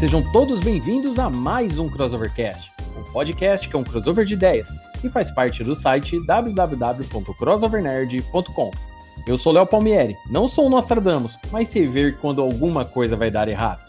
Sejam todos bem-vindos a mais um Crossovercast, um podcast que é um crossover de ideias e faz parte do site www.crossovernerd.com. Eu sou Léo Palmieri, não sou o Nostradamus, mas sei ver quando alguma coisa vai dar errado.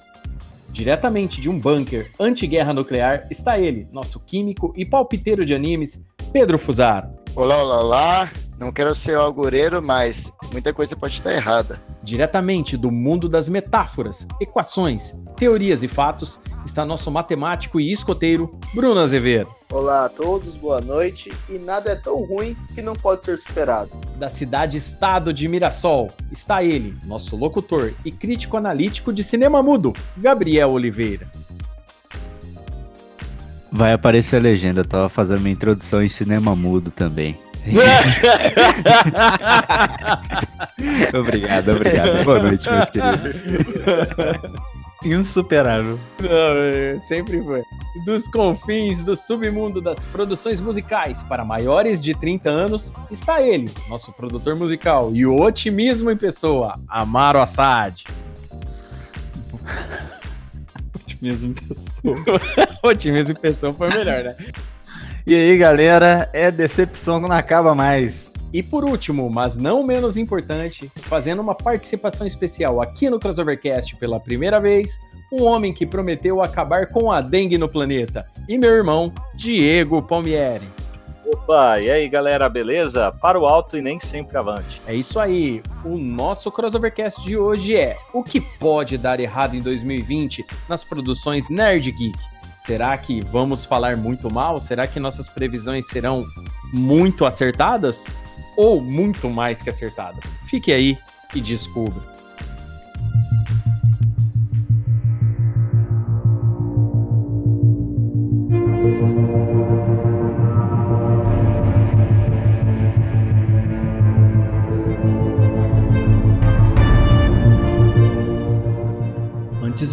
Diretamente de um bunker anti-guerra nuclear está ele, nosso químico e palpiteiro de animes, Pedro Fusaro. Olá, olá, olá. Não quero ser augureiro, mas muita coisa pode estar errada. Diretamente do mundo das metáforas, equações, teorias e fatos, está nosso matemático e escoteiro, Bruno Azevedo. Olá a todos, boa noite. E nada é tão ruim que não pode ser superado. Da cidade-estado de Mirassol, está ele, nosso locutor e crítico analítico de cinema mudo, Gabriel Oliveira. Vai aparecer a legenda, eu tava fazendo minha introdução em cinema mudo também. obrigado, obrigado. Boa noite, meus queridos. Insuperável. Não, é, sempre foi. Dos confins do submundo das produções musicais para maiores de 30 anos, está ele, nosso produtor musical e o otimismo em pessoa, Amaro Assad. Otimismo em pessoa. otimismo em pessoa foi melhor, né? E aí, galera, é decepção que não acaba mais. E por último, mas não menos importante, fazendo uma participação especial aqui no Crossovercast pela primeira vez, um homem que prometeu acabar com a dengue no planeta, e meu irmão, Diego Palmieri. Opa, e aí galera, beleza? Para o alto e nem sempre avante. É isso aí. O nosso crossovercast de hoje é o que pode dar errado em 2020 nas produções Nerd Geek. Será que vamos falar muito mal? Será que nossas previsões serão muito acertadas? Ou muito mais que acertadas? Fique aí e descubra.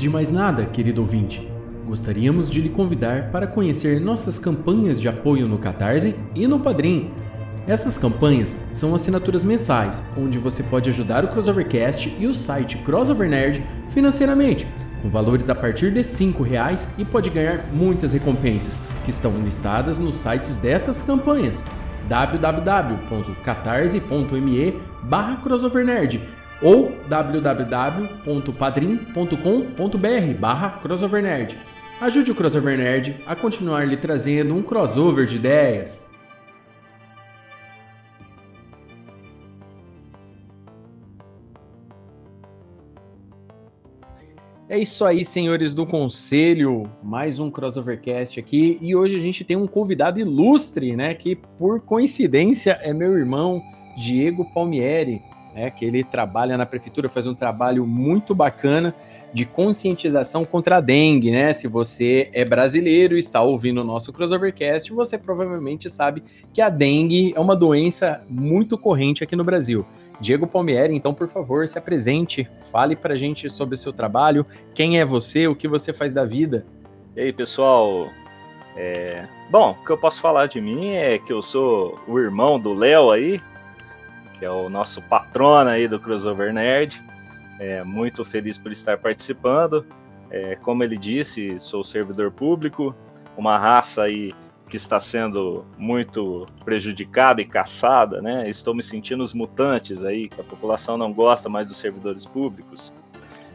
De mais nada, querido ouvinte, gostaríamos de lhe convidar para conhecer nossas campanhas de apoio no Catarse e no Padrim. Essas campanhas são assinaturas mensais, onde você pode ajudar o Crossovercast e o site Crossover Nerd financeiramente, com valores a partir de R$ reais e pode ganhar muitas recompensas, que estão listadas nos sites dessas campanhas. www.catarse.me barra crossovernerd ou www.padrim.com.br barra crossovernerd. Ajude o Crossover Nerd a continuar lhe trazendo um crossover de ideias. É isso aí, senhores do conselho. Mais um crossovercast aqui e hoje a gente tem um convidado ilustre, né? Que por coincidência é meu irmão Diego Palmieri, né? Que ele trabalha na prefeitura, faz um trabalho muito bacana de conscientização contra a dengue, né? Se você é brasileiro e está ouvindo o nosso crossovercast, você provavelmente sabe que a dengue é uma doença muito corrente aqui no Brasil. Diego Palmieri, então, por favor, se apresente, fale para a gente sobre o seu trabalho, quem é você, o que você faz da vida. E aí, pessoal? É... Bom, o que eu posso falar de mim é que eu sou o irmão do Léo aí, que é o nosso patrono aí do Crossover Nerd. É, muito feliz por estar participando. É, como ele disse, sou servidor público, uma raça aí que está sendo muito prejudicada e caçada, né? Estou me sentindo os mutantes aí, que a população não gosta mais dos servidores públicos.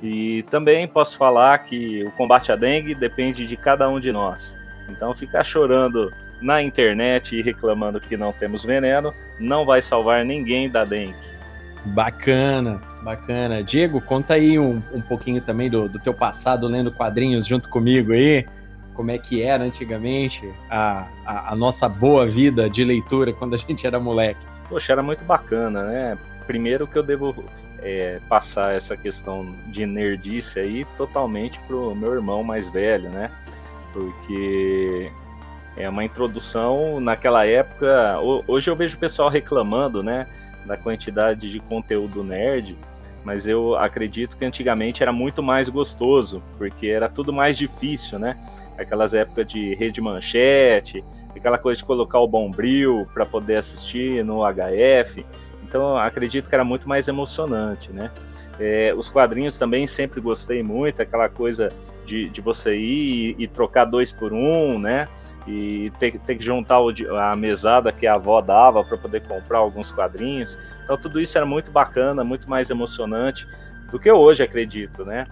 E também posso falar que o combate à dengue depende de cada um de nós. Então ficar chorando na internet e reclamando que não temos veneno não vai salvar ninguém da dengue. Bacana, bacana. Diego, conta aí um, um pouquinho também do, do teu passado lendo quadrinhos junto comigo aí como é que era antigamente a, a, a, nossa boa vida de leitura quando a gente era moleque. Poxa, era muito bacana, né? Primeiro que eu devo é, passar essa questão de nerdice aí totalmente pro meu irmão mais velho, né? Porque é uma introdução naquela época. Hoje eu vejo o pessoal reclamando, né, da quantidade de conteúdo nerd, mas eu acredito que antigamente era muito mais gostoso, porque era tudo mais difícil, né? Aquelas épocas de rede manchete, aquela coisa de colocar o bombril para poder assistir no HF. Então acredito que era muito mais emocionante, né? É, os quadrinhos também sempre gostei muito, aquela coisa de, de você ir e, e trocar dois por um, né? E ter, ter que juntar o, a mesada que a avó dava para poder comprar alguns quadrinhos. Então tudo isso era muito bacana, muito mais emocionante do que hoje, acredito, né?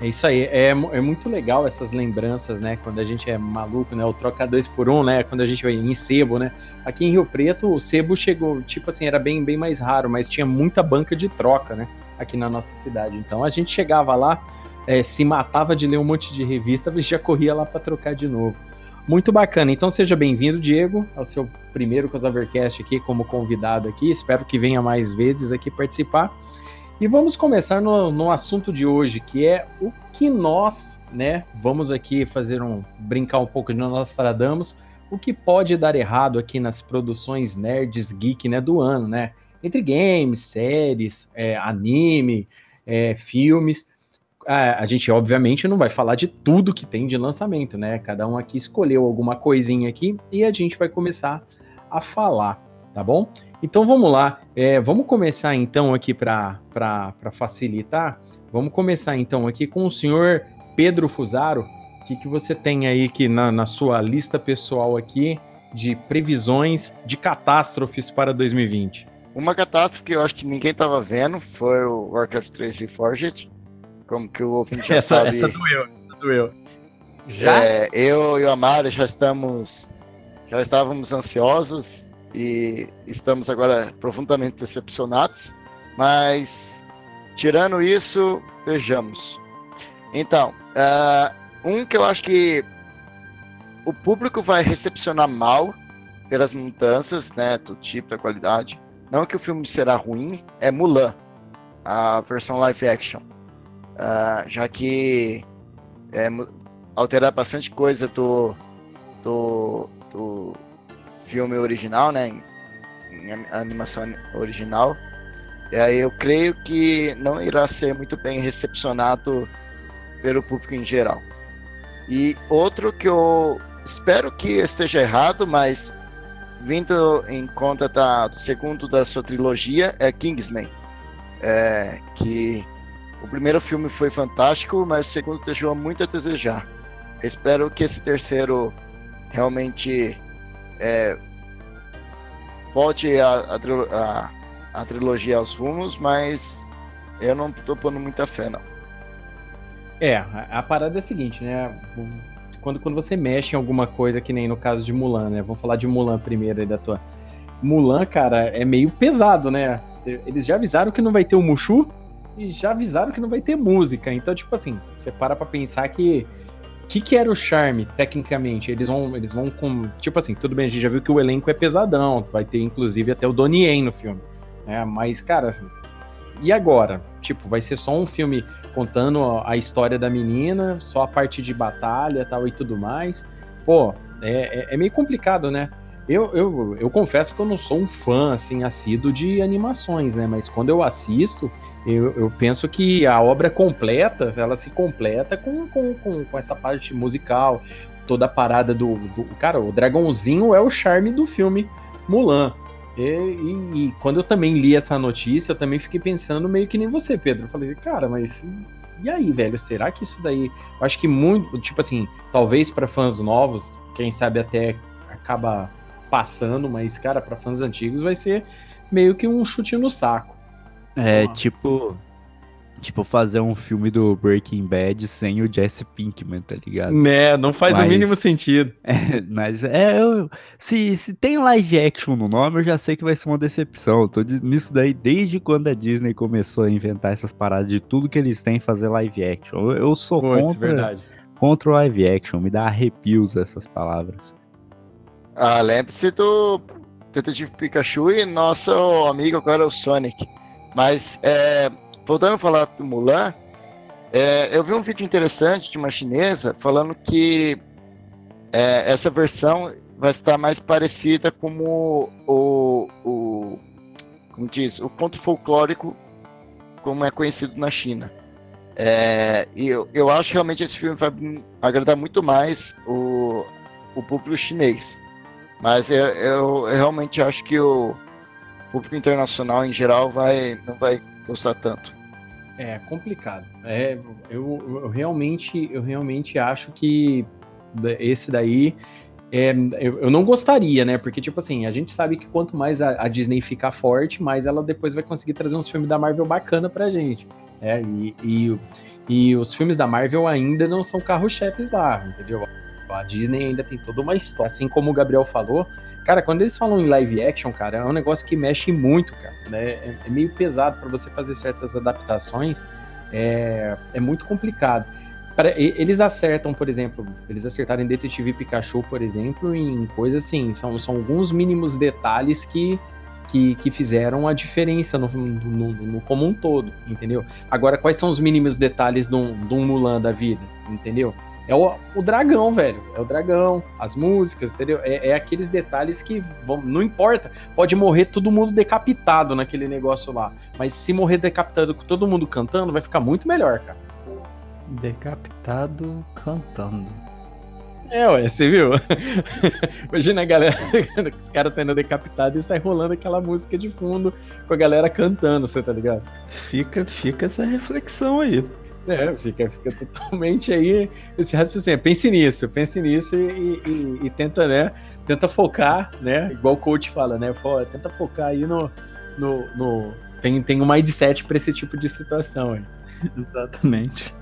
É isso aí, é, é muito legal essas lembranças, né? Quando a gente é maluco, né? O troca dois por um, né? Quando a gente vai em sebo, né? Aqui em Rio Preto, o sebo chegou, tipo assim, era bem, bem mais raro, mas tinha muita banca de troca, né? Aqui na nossa cidade. Então a gente chegava lá, é, se matava de ler um monte de revista, e já corria lá para trocar de novo. Muito bacana. Então seja bem-vindo, Diego, ao seu primeiro Crossovercast aqui como convidado aqui. Espero que venha mais vezes aqui participar. E vamos começar no, no assunto de hoje, que é o que nós, né, vamos aqui fazer um brincar um pouco de Nostradamus, o que pode dar errado aqui nas produções nerds geek, né, do ano, né? Entre games, séries, é, anime, é, filmes a, a, gente obviamente não vai falar de tudo que tem de lançamento, né? Cada um aqui escolheu alguma coisinha aqui e a gente vai começar a falar, tá bom? Então vamos lá, é, vamos começar então aqui para facilitar. Vamos começar então aqui com o senhor Pedro Fusaro. O que, que você tem aí que na, na sua lista pessoal aqui de previsões de catástrofes para 2020? Uma catástrofe que eu acho que ninguém estava vendo foi o Warcraft 3 Reforged como que o ouvinte já essa, sabe. Essa doeu, essa doeu. Já? É, eu e o Amaro já estamos, já estávamos ansiosos e estamos agora profundamente decepcionados, mas tirando isso, vejamos. Então, uh, um que eu acho que o público vai recepcionar mal pelas mudanças, né, do tipo, da qualidade. Não que o filme será ruim, é Mulan, a versão live action uh, já que é, alterar bastante coisa do, do, do filme original, né? Em, em animação original. E aí eu creio que não irá ser muito bem recepcionado pelo público em geral. E outro que eu espero que esteja errado, mas vindo em conta da, do segundo da sua trilogia é Kingsman, é, que o primeiro filme foi fantástico, mas o segundo deixou muito a desejar. espero que esse terceiro realmente é, volte a, a, a, trilogia aos rumos, mas eu não estou pondo muita fé, não. É, a, a, parada é a seguinte, né? Quando, quando você mexe em alguma coisa, que nem no caso de Mulan, né? Vamos falar de Mulan primeiro aí da tua. Mulan, cara, é meio pesado, né? Eles já avisaram que não vai ter o Mushu, e já avisaram que não vai ter música. Então, tipo assim, você para pra pensar que. O que, que era o charme, tecnicamente? Eles vão, eles vão com. Tipo assim, tudo bem, a gente já viu que o elenco é pesadão. Vai ter, inclusive, até o Donnie Yen no filme. Né? Mas, cara, assim, e agora? Tipo, vai ser só um filme contando a história da menina, só a parte de batalha tal e tudo mais. Pô, é, é, é meio complicado, né? Eu, eu, eu confesso que eu não sou um fã, assim, assíduo de animações, né? Mas quando eu assisto, eu, eu penso que a obra completa, ela se completa com, com, com, com essa parte musical, toda a parada do, do, Cara, o dragãozinho é o charme do filme Mulan. E, e, e, quando eu também li essa notícia, eu também fiquei pensando meio que nem você, Pedro. Eu falei, cara, mas e aí, velho? Será que isso daí. Eu acho que muito. Tipo assim, talvez para fãs novos, quem sabe até acaba passando, mas, cara, para fãs antigos vai ser meio que um chute no saco. É, tipo. Tipo, fazer um filme do Breaking Bad sem o Jesse Pinkman, tá ligado? Né, não faz mas, o mínimo sentido. É, mas é. Eu, se, se tem live action no nome, eu já sei que vai ser uma decepção. Eu tô de, nisso daí desde quando a Disney começou a inventar essas paradas de tudo que eles têm fazer live action. Eu, eu sou Puts, contra, verdade. contra o live action, me dá arrepios essas palavras. Ah, lembre-se do Detetive Pikachu e nosso amigo agora o Sonic. Mas é, voltando a falar do Mulan, é, eu vi um vídeo interessante de uma chinesa falando que é, essa versão vai estar mais parecida como o, o como diz, o conto folclórico como é conhecido na China. É, e eu, eu acho que realmente esse filme vai agradar muito mais o, o público chinês. Mas eu, eu, eu realmente acho que o público internacional em geral vai, não vai gostar tanto. É complicado. É, eu, eu, realmente, eu realmente acho que esse daí é, eu, eu, não gostaria, né? Porque, tipo assim, a gente sabe que quanto mais a, a, Disney ficar forte, mais ela depois vai conseguir trazer uns filmes da Marvel bacana pra gente. Né? E, e, e os filmes da Marvel ainda não são carro-chefes lá, entendeu? A Disney ainda tem toda uma história. Assim como o Gabriel falou, cara, quando eles falam em live action, cara, é um negócio que mexe muito, cara. Né? É, é meio pesado para você fazer certas adaptações. É, é muito complicado. Eles acertam, por exemplo, eles acertaram em Detetive Pikachu, por exemplo, em coisas assim, são, são alguns mínimos detalhes que, que, que fizeram a diferença no, no, no, como um todo, entendeu? Agora, quais são os mínimos detalhes de um, de um Mulan da vida, entendeu? É o, o dragão, velho. É o dragão, as músicas, entendeu? É, é, aqueles detalhes que vão. Não importa. Pode morrer todo mundo decapitado naquele negócio lá. Mas se morrer decapitado com todo mundo cantando, vai ficar muito melhor, cara. Decapitado cantando. É, ué, você viu? Imagina a galera, os caras sendo decapitados e sai rolando aquela música de fundo com a galera cantando, você tá ligado? Fica, fica essa reflexão aí. É, fica, fica totalmente aí esse raciocínio. Pense nisso, pense nisso e, e, e, tenta, né? Tenta focar, né? Igual o coach fala, né? Tenta focar aí no. no, no... Tem, tem um mindset para esse tipo de situação aí. Exatamente.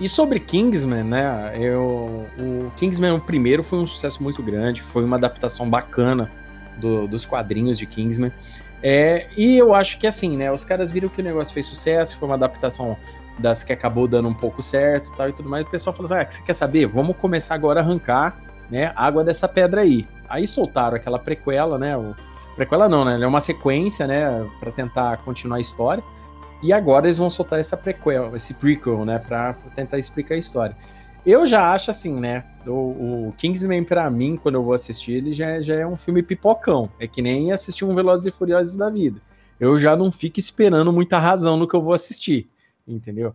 E sobre Kingsman, né? Eu, o Kingsman, o primeiro, foi um sucesso muito grande, foi uma adaptação bacana do, dos quadrinhos de Kingsman. É, e eu acho que assim, né? Os caras viram que o negócio fez sucesso, foi uma adaptação das que acabou dando um pouco certo tal e tudo mais. O pessoal falou assim: ah, você quer saber? Vamos começar agora a arrancar né, água dessa pedra aí. Aí soltaram aquela prequela, né? O, prequela não, né? É uma sequência, né? Para tentar continuar a história. E agora eles vão soltar essa prequel, esse prequel, né, para tentar explicar a história. Eu já acho assim, né? O, o Kingsman, para mim, quando eu vou assistir, ele já, já é um filme pipocão. É que nem assistir um Velozes e Furiosos da vida. Eu já não fico esperando muita razão no que eu vou assistir, entendeu?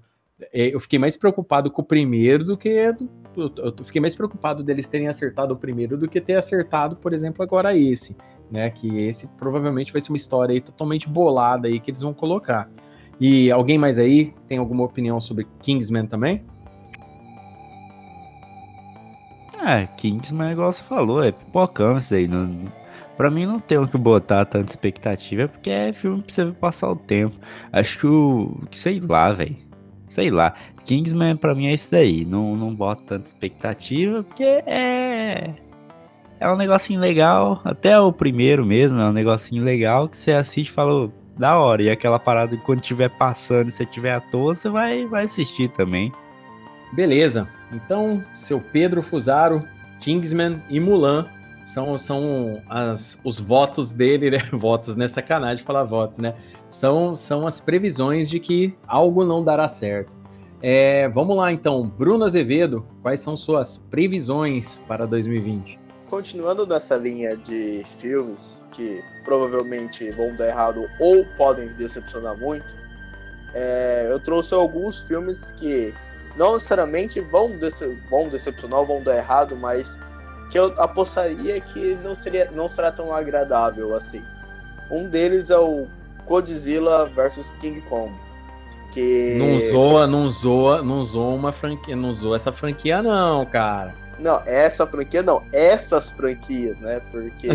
É, eu fiquei mais preocupado com o primeiro do que. Eu fiquei mais preocupado deles terem acertado o primeiro do que ter acertado, por exemplo, agora esse. Né? Que esse provavelmente vai ser uma história aí totalmente bolada aí que eles vão colocar. E alguém mais aí tem alguma opinião sobre Kingsman também? É, Kingsman, igual você falou, é pipocão isso aí. Não, pra mim não tem o que botar tanta expectativa, porque é filme pra você passar o tempo. Acho que o. sei lá, velho. Sei lá. Kingsman pra mim é isso daí. Não, não boto tanta expectativa, porque é. É um negocinho legal. Até o primeiro mesmo, é um negocinho legal que você assiste e fala, da hora. E aquela parada que quando estiver passando e você estiver à toa, você vai, vai assistir também. Beleza. Então, seu Pedro Fusaro, Kingsman e Mulan são, são as, os votos dele, né? Votos, né? Sacanagem falar votos, né? São, são as previsões de que algo não dará certo. É, vamos lá então, Bruno Azevedo, quais são suas previsões para 2020? continuando nessa linha de filmes que provavelmente vão dar errado ou podem decepcionar muito, é, eu trouxe alguns filmes que não necessariamente vão, dece vão decepcionar ou vão dar errado, mas que eu apostaria que não, seria, não será tão agradável assim. Um deles é o Godzilla vs King Kong. Que... Não zoa, não zoa, não zoa uma franquia, não zoa essa franquia não, cara. Não, essa franquia não, essas franquias, né? Porque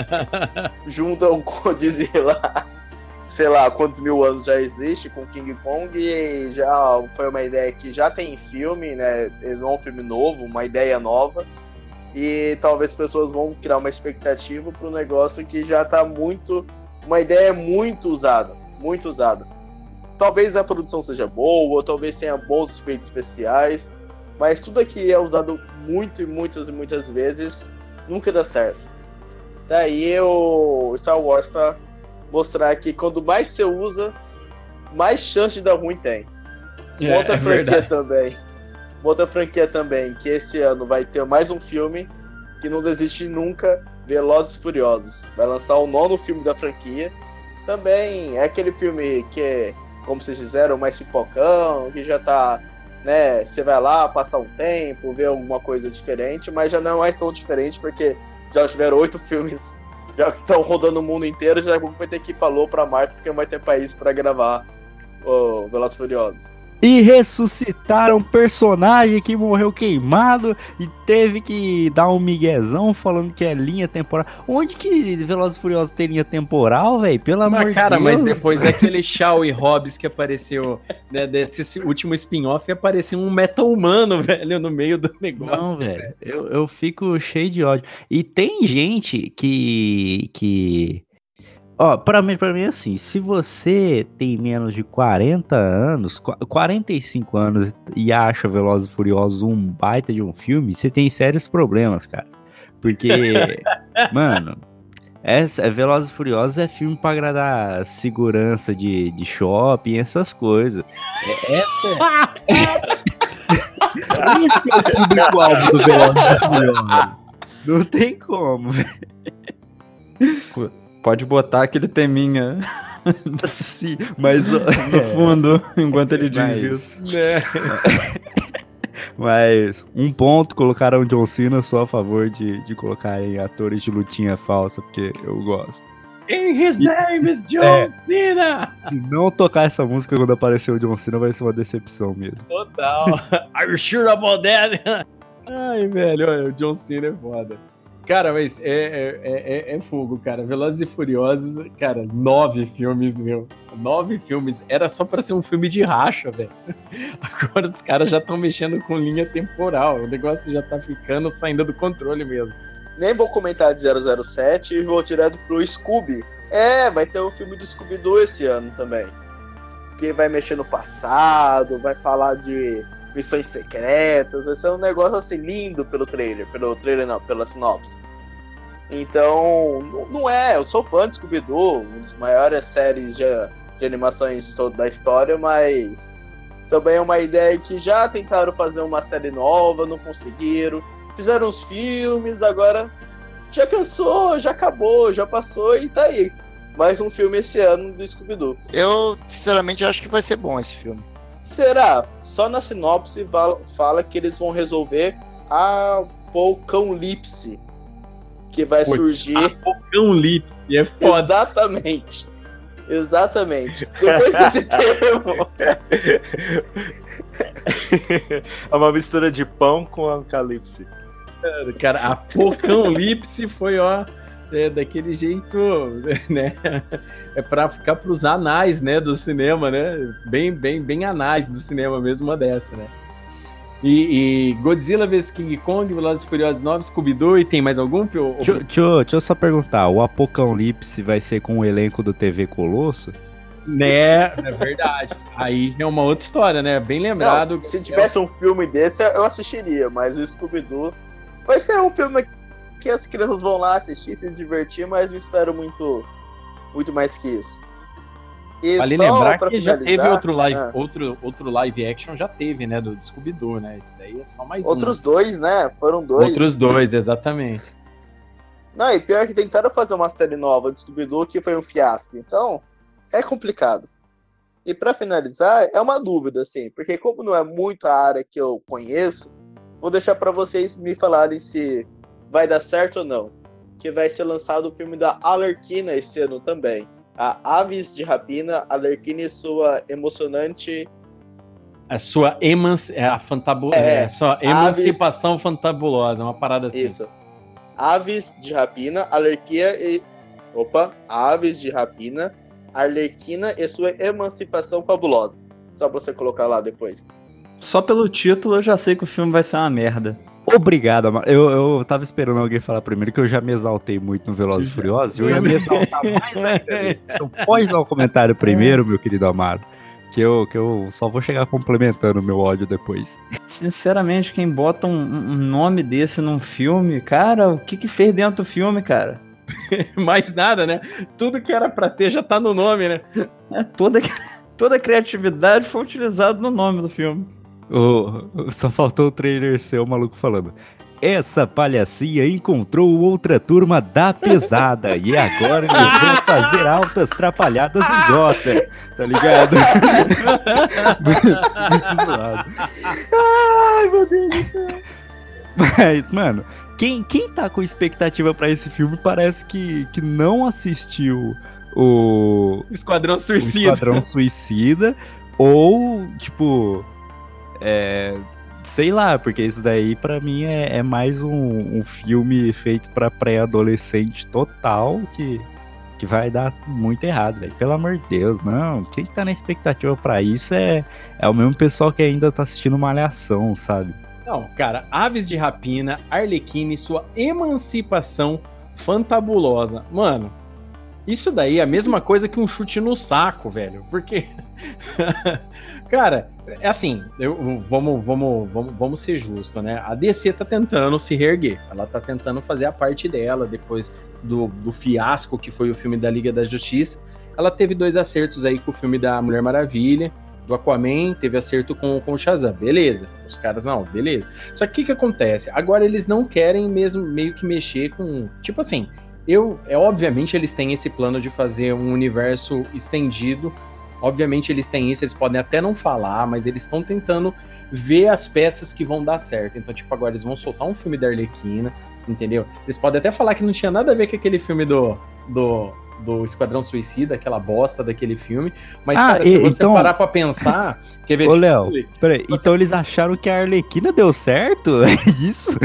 juntam com Godzilla, sei lá, quantos mil anos já existe com King Kong e já foi uma ideia que já tem filme, né? Eles vão um filme novo, uma ideia nova. E talvez pessoas vão criar uma expectativa para um negócio que já está muito. Uma ideia muito usada. Muito usada. Talvez a produção seja boa, ou talvez tenha bons efeitos especiais, mas tudo aqui é usado muito e muitas e muitas vezes, nunca dá certo. Daí o Star Wars para mostrar que quando mais você usa, mais chance de dar ruim tem. Uma outra é franquia verdade. também. Uma outra franquia também, que esse ano vai ter mais um filme que não desiste nunca, Velozes e Furiosos. Vai lançar o nono filme da franquia. Também é aquele filme que como vocês fizeram, mais pipocão, que já tá, né, você vai lá passar um tempo, ver alguma coisa diferente, mas já não é mais tão diferente porque já tiveram oito filmes já que estão rodando o mundo inteiro, já vai ter que ir pra Lua, pra Marte, porque não vai ter país pra gravar o Velozes Furiosos. E ressuscitaram um personagem que morreu queimado e teve que dar um miguezão falando que é linha temporal. Onde que Velozes e Furiosos tem linha temporal, velho? Pelo amor de cara, Deus. mas depois daquele Shaw e Hobbs que apareceu, né, desse último spin-off, apareceu um meta humano, velho, no meio do negócio. Não, velho. Eu, eu fico cheio de ódio. E tem gente que. que... Ó, pra mim, pra mim é assim, se você tem menos de 40 anos, qu- 45 anos e acha Velozes e Furiosos um baita de um filme, você tem sérios problemas, cara. Porque, mano, essa, é Velozes e Furiosos é filme pra agradar segurança de, de shopping, essas coisas. É- Essa é... Esse é o público-alvo do Velozes e Furiosos. Não tem como, velho. Pode botar aquele teminha Sim, mas, no fundo enquanto ele diz Mas- isso. Né? mas um ponto, colocaram o John Cena só a favor de, de colocarem atores de lutinha falsa, porque eu gosto. And his name is John É. Cena! Se não tocar essa música quando aparecer o John Cena vai ser uma decepção mesmo. Total. Are you sure about that? Ai, velho, olha, o John Cena é foda. Cara, mas é, é, é, é fogo, cara. Velozes e Furiosos, cara, nove filmes, meu. Nove filmes. Era só pra ser um filme de racha, velho. Agora os caras já estão mexendo com linha temporal. O negócio já tá ficando saindo do controle mesmo. Nem vou comentar de 007 e vou direto pro Scooby. É, vai ter o filme do Scooby-Doo esse ano também. Que vai mexer no passado, vai falar de missões secretas, vai ser um negócio assim lindo pelo trailer, pelo trailer não, pela sinopse. Então, não- não é, eu sou fã de Scooby-Doo, uma das maiores séries de, de animações da história, mas também é uma ideia que já tentaram fazer uma série nova, não conseguiram fizeram os filmes, agora já cansou, já acabou, já passou e tá aí. Mais um filme esse ano do Scooby-Doo. Eu, sinceramente, acho que vai ser bom esse filme. Será? Só na sinopse fala que eles vão resolver a Apocalipse. Que vai Putz, surgir. Apocão Lips, e é foda. Exatamente. Exatamente. Depois desse termo. é uma mistura de pão com apocalipse. Cara, Apocalipse foi, ó, é, daquele jeito, né? É pra ficar pros anais, né, do cinema, né? Bem, bem, bem anais do cinema mesmo, uma dessa, né? E, e Godzilla vs King Kong, Velozes e Furiosos 9, Scooby-Doo, e tem mais algum? Deixa, eu- deixa deixa eu só perguntar, o Apocalipse vai ser com o elenco do TV Colosso? Né, é verdade. Aí é uma outra história, né? Bem lembrado. Não, se tivesse um filme desse, eu assistiria, mas o Scooby-Doo vai ser um filme que as crianças vão lá assistir, se divertir, mas não espero muito, muito mais que isso. E Vale só lembrar que já teve outro live, ah, outro, outro live action, já teve, né? Do Scooby-Doo, né? Esse daí é só mais outros um. dois, né? Foram dois. Outros dois, exatamente. Não, e pior que tentaram fazer uma série nova de Scooby-Doo que foi um fiasco. Então, é complicado. E pra finalizar, é uma dúvida, assim, porque como não é muito a área que eu conheço, vou deixar pra vocês me falarem se vai dar certo ou não. Que vai ser lançado o filme da Alerquina esse ano também. A Aves de Rapina, Alerquina e sua emocionante A sua emanc... é, a fantabu... É, é, sua emancipação fantabulosa, uma parada assim. Isso. Aves de rapina, Alerquia e. Opa! Aves de rapina, Arlequina e sua emancipação fabulosa. Só pra você colocar lá depois. Só pelo título eu já sei que o filme vai ser uma merda. Obrigado, Amaro. Eu, eu tava esperando alguém falar primeiro que eu já me exaltei muito no Velozes e Furiosos e eu ia me exaltar mais ainda. Então pode dar um comentário primeiro, meu querido Amaro, que eu, que eu só vou chegar complementando o meu ódio depois. Sinceramente, quem bota um, um nome desse num filme, cara, o que que fez dentro do filme, cara? Mais nada, né? Tudo que era pra ter já tá no nome, né? É toda, toda a criatividade foi utilizada no nome do filme. O- só faltou o trailer seu, o maluco falando. Essa palhacinha encontrou outra turma da pesada e agora eles vão fazer altas trapalhadas em Gotham, tá ligado? muito, zoado. Ai, meu Deus do céu. Mas, mano, quem, quem tá com expectativa pra esse filme parece que, que não assistiu o, Esquadrão o Suicida. Esquadrão Suicida ou, tipo, é, sei lá, porque isso daí pra mim é, é mais um, um filme feito pra pré-adolescente total que, que vai dar muito errado, velho. Pelo amor de Deus, não. Quem tá na expectativa pra isso é, é o mesmo pessoal que ainda tá assistindo Malhação, sabe? Não, cara, Aves de Rapina, Arlequina e sua emancipação fantabulosa. Mano, isso daí é a mesma coisa que um chute no saco, velho. Porque. cara, é assim, eu- vamos, vamos, vamos, vamos ser justos, né? A DC tá tentando se reerguer. Ela tá tentando fazer a parte dela depois do, do fiasco que foi o filme da Liga da Justiça. Ela teve dois acertos aí com o filme da Mulher Maravilha do Aquaman, teve acerto com, com o Shazam, beleza. Os caras não, beleza. Só que o que, que acontece? Agora eles não querem mesmo meio que mexer com. Tipo assim, eu. É obviamente eles têm esse plano de fazer um universo estendido. Obviamente eles têm isso, eles podem até não falar, mas eles estão tentando ver as peças que vão dar certo. Então, tipo, agora eles vão soltar um filme da Arlequina, entendeu? Eles podem até falar que não tinha nada a ver com aquele filme do. do do Esquadrão Suicida, aquela bosta daquele filme. Mas, Ah, cara, se e- você então- parar pra pensar. Quer ver? Ô, Léo. Peraí, Você- então eles acharam que a Arlequina deu certo? É isso?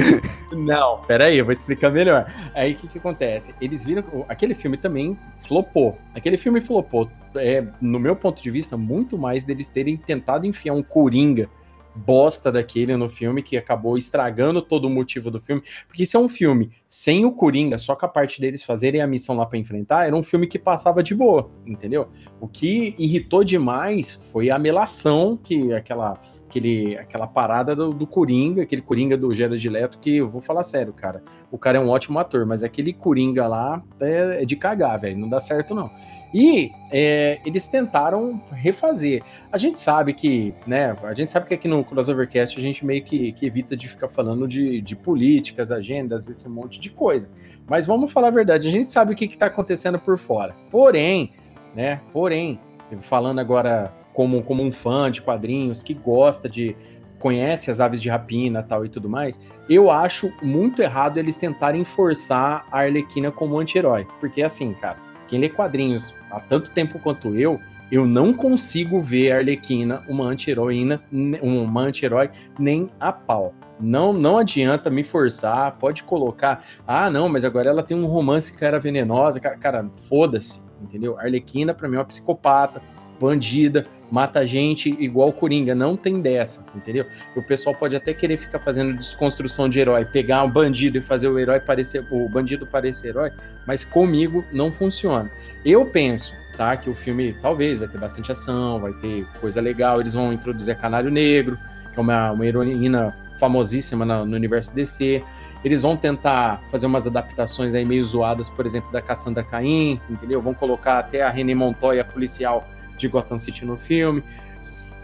Não, peraí, eu vou explicar melhor. Aí o que, que acontece? Eles viram. Aquele filme também flopou. Aquele filme flopou. É, no meu ponto de vista, muito mais deles terem tentado enfiar um coringa bosta daquele no filme que acabou estragando todo o motivo do filme. Porque isso é um filme sem o Coringa, só com a parte deles fazerem a missão lá pra enfrentar, era um filme que passava de boa, entendeu? O que irritou demais foi a melação que aquela aquele, aquela parada do, do Coringa, aquele Coringa do Gerard Leto, que eu vou falar sério, cara. O cara é um ótimo ator, mas aquele Coringa lá é, é de cagar, velho. Não dá certo, não. E é, eles tentaram refazer. A gente sabe que, né? A gente sabe que aqui no Crossovercast a gente meio que, que evita de ficar falando de, de políticas, agendas, esse monte de coisa. Mas vamos falar a verdade, a gente sabe o que está acontecendo por fora. Porém, né? Porém, falando agora como, como um fã de quadrinhos que gosta de. conhece as aves de rapina tal e tudo mais, eu acho muito errado eles tentarem forçar a Arlequina como anti-herói. Porque assim, cara, quem lê quadrinhos há tanto tempo quanto eu, eu não consigo ver a Arlequina uma anti-heroína, uma anti-herói, nem a pau. Não, não adianta me forçar, pode colocar, ah, não, mas agora ela tem um romance que era venenosa, cara, cara foda-se, entendeu? Arlequina pra mim é uma psicopata, bandida, mata gente igual Coringa, não tem dessa, entendeu? O pessoal pode até querer ficar fazendo desconstrução de herói, pegar um bandido e fazer o herói parecer, o bandido parecer herói, mas comigo não funciona. Eu penso, tá, que o filme talvez vai ter bastante ação, vai ter coisa legal, eles vão introduzir a Canário Negro, que é uma, uma heroína famosíssima na- no universo DC. Eles vão tentar fazer umas adaptações aí meio zoadas, por exemplo, da Cassandra Caim, entendeu? Vão colocar até a René Montoya, policial de Gotham City no filme.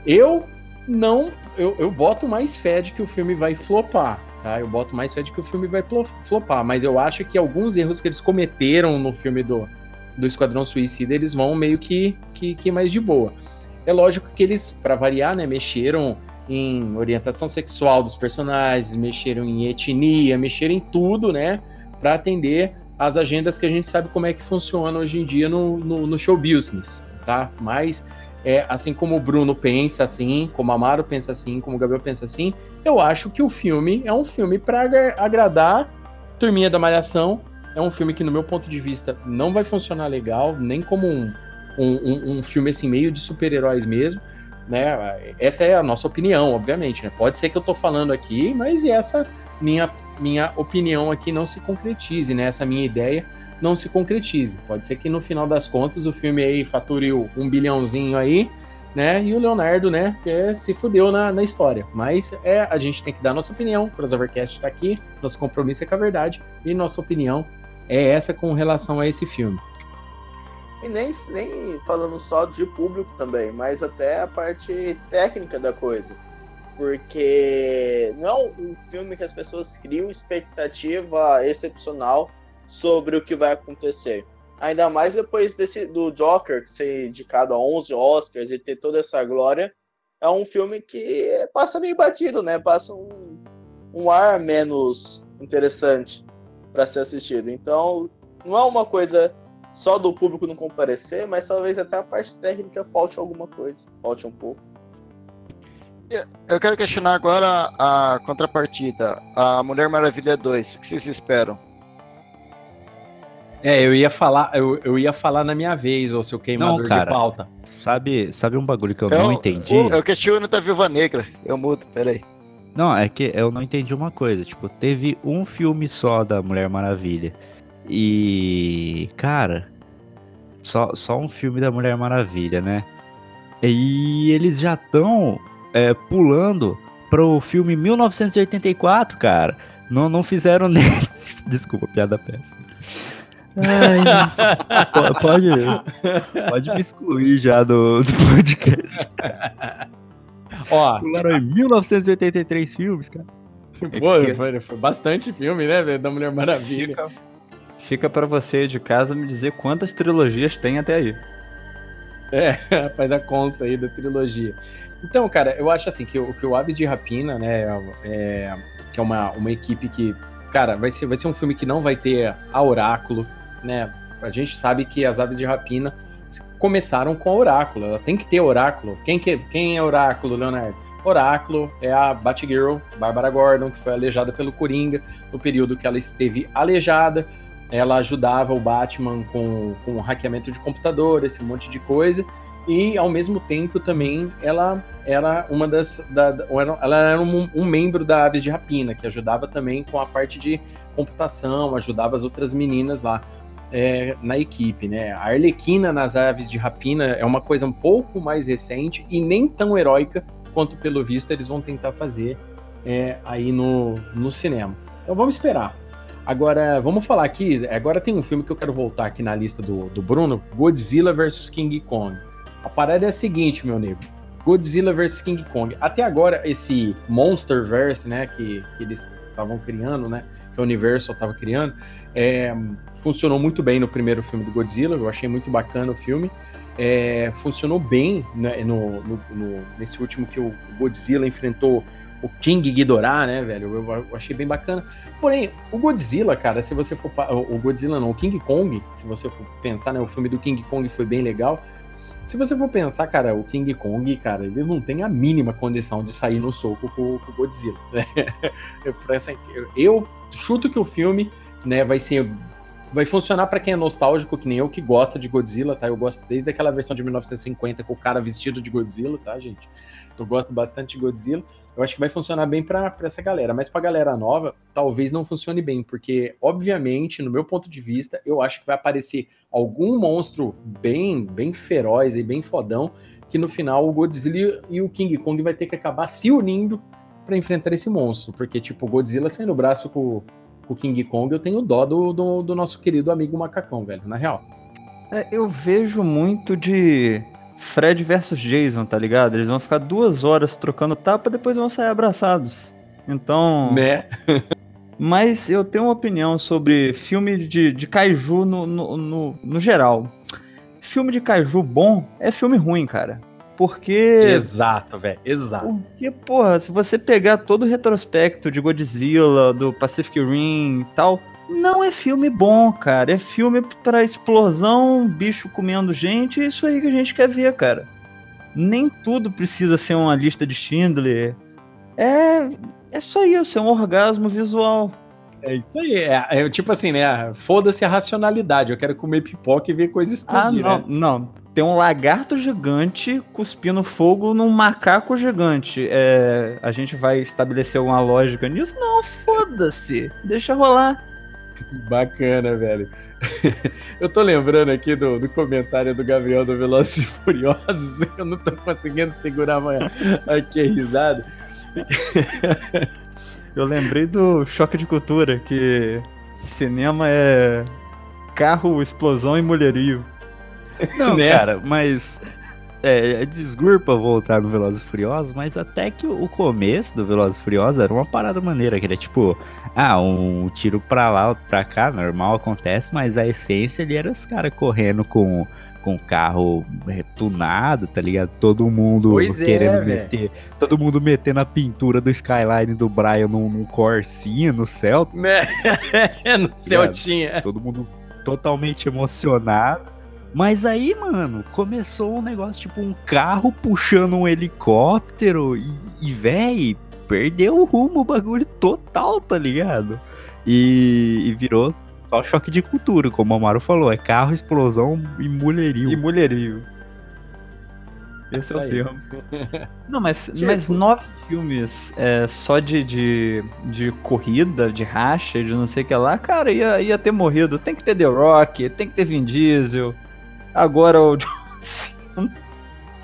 Eu não, eu, eu boto mais fé de que o filme vai flopar, tá? Eu boto mais fé de que o filme vai flopar, mas eu acho que alguns erros que eles cometeram no filme do, do Esquadrão Suicida, eles vão meio que, que, que mais de boa. É lógico que eles, para variar, né, mexeram em orientação sexual dos personagens, mexeram em etnia, mexeram em tudo, né, para atender às agendas que a gente sabe como é que funciona hoje em dia no, no, no show business, tá? Mas é, assim como o Bruno pensa assim, como o Amaro pensa assim, como o Gabriel pensa assim, eu acho que o filme é um filme para agradar turminha da Malhação. É um filme que, no meu ponto de vista, não vai funcionar legal, nem como um, um, um- um filme assim, meio de super-heróis mesmo. Né? Essa é a nossa opinião, obviamente. Né? Pode ser que eu tô falando aqui, mas essa minha, minha opinião aqui não se concretize, né? Essa minha ideia não se concretize. Pode ser que no final das contas o filme aí fature o- um bilhãozinho aí, né? E o Leonardo, né, se fudeu na, na história. Mas é, a gente tem que dar nossa opinião. O Crossovercast tá aqui, nosso compromisso é com a verdade. E nossa opinião é essa com relação a esse filme. e nem, nem falando só de público também, mas até a parte técnica da coisa. Porque não é um filme que as pessoas criam expectativa excepcional sobre o que vai acontecer. Ainda mais depois desse, do Joker ser indicado a 11 Oscars e ter toda essa glória. É um filme que passa meio batido, né? Passa um, um ar menos interessante para ser assistido. Então, não é uma coisa só do público não comparecer, mas talvez até a parte técnica falte alguma coisa, falte um pouco. Eu quero questionar agora a contrapartida. A Mulher Maravilha 2, o que vocês esperam? É, eu ia falar, eu, eu ia falar na minha vez, ou seu queimador Não, cara. de pauta. Sabe, sabe um bagulho que eu, não entendi? Eu, eu questiono da Viúva Negra. Eu mudo, peraí. Não, é que eu não entendi uma coisa. Tipo, teve um filme só da Mulher Maravilha. E. Cara. Só, só um filme da Mulher Maravilha, né? E eles já estão pulando pro filme 1984, cara. Não, não fizeram nem. Desculpa, piada péssima. Ai, po- pode, pode me excluir já do, do podcast. Ó, Pularam em 1983 filmes, cara. pô, foi, foi bastante filme, né, da Mulher Maravilha. Fica, fica para você de casa me dizer quantas trilogias tem até aí. É, faz a conta aí da trilogia. Então, cara, eu acho assim que o, que o Aves de Rapina, né, é, que é uma, uma equipe que, cara, vai ser, vai ser um filme que não vai ter a Oráculo, né? A gente sabe que as Aves de Rapina começaram com a Oráculo, ela tem que ter Oráculo. Quem, que, quem é Oráculo, Leonardo? Oráculo é a Batgirl, Bárbara Gordon, que foi aleijada pelo Coringa no período que ela esteve aleijada. Ela ajudava o Batman com, com o hackeamento de computador, esse monte de coisa e ao mesmo tempo também ela era uma das da, da- ela era um, um membro da Aves de Rapina que ajudava também com a parte de computação ajudava as outras meninas lá é, na equipe né a Arlequina nas Aves de Rapina é uma coisa um pouco mais recente e nem tão heróica quanto pelo visto eles vão tentar fazer é, aí no, no cinema então vamos esperar Agora, vamos falar aqui. Agora tem um filme que eu quero voltar aqui na lista do, do Bruno: Godzilla vs King Kong. A parada é a seguinte, meu nego. Godzilla vs King Kong. Até agora, esse Monsterverse, né, que, que eles estavam criando, né, que a Universal estava criando, é, funcionou muito bem no primeiro filme do Godzilla. Eu achei muito bacana o filme. É, funcionou bem né, no, no- no- nesse último que o Godzilla enfrentou o King Ghidorah, né, velho? Eu, eu achei bem bacana. Porém, o Godzilla, cara, se você for. O Godzilla não, o King Kong, se você for pensar, né, o filme do King Kong foi bem legal. Se você for pensar, cara, o King Kong, cara, ele não tem a mínima condição de sair no soco com, o Godzilla. né? Eu chuto que o filme, né, vai ser. Vai funcionar pra quem é nostálgico, que nem eu, que gosta de Godzilla, tá? Eu gosto desde aquela versão de 1950 com o cara vestido de Godzilla, tá, gente? Eu gosto bastante de Godzilla. Eu acho que vai funcionar bem pra essa galera. Mas pra galera nova, talvez não funcione bem, porque, obviamente, no meu ponto de vista, eu acho que vai aparecer algum monstro bem, bem feroz e bem fodão, que no final o Godzilla e o King Kong vai ter que acabar se unindo pra enfrentar esse monstro. Porque, tipo, o Godzilla saindo o braço com o King Kong, eu tenho dó do, do, do nosso querido amigo macacão, velho, na real. É, eu vejo muito de Fred versus Jason, tá ligado? Eles vão ficar duas horas trocando tapa, depois vão sair abraçados. Então. Né? Mas eu tenho uma opinião sobre filme de, de kaiju no, no, no, no geral. Filme de kaiju bom é filme ruim, cara. Porque. Exato, velho, exato. Porque, porra, se você pegar todo o retrospecto de Godzilla, do Pacific Rim e tal, não é filme bom, cara. É filme pra explosão, bicho comendo gente, é isso aí que a gente quer ver, cara. Nem tudo precisa ser uma lista de Schindler. É, é só isso, é um orgasmo visual. É isso aí. É, é tipo assim, né? Foda-se a racionalidade. Eu quero comer pipoca e ver coisa explodir, Ah, não, né? não. Tem um lagarto gigante cuspindo fogo num macaco gigante. É, a gente vai estabelecer alguma lógica nisso? Não, foda-se. Deixa rolar. Bacana, velho. Eu tô lembrando aqui do, do comentário do Gabriel do Velozes e Furiosos. Eu não tô conseguindo segurar mais aqui a risada. Eu lembrei do choque de cultura, que cinema é carro, explosão e mulherio. Não, Né? cara, mas. É, desculpa voltar no Velozes e Furiosos, mas até que o começo do Velozes e Furiosos era uma parada maneira, que era tipo, ah, um tiro pra lá, pra cá, normal acontece, mas a essência ali era os caras correndo com com o carro é, tunado, tá ligado? Todo mundo Pois é, querendo velho. meter, todo mundo metendo a pintura do Skyline do Brian num, num Corsinha, no céu, Né? no Celtinha. todo mundo totalmente emocionado. Mas aí, mano, começou um negócio tipo um carro puxando um helicóptero e, e véi, perdeu o rumo, o bagulho total, tá ligado? E, e virou só choque de cultura, como o Amaro falou, é carro, explosão e mulherio. E mulherio. Esse é Isso o termo. Não, mas, Tipo- mas nove filmes é, só de, de, de corrida, de racha, de não sei o que lá, cara, ia, ia ter morrido. Tem que ter The Rock, tem que ter Vin Diesel. Agora o John Cena.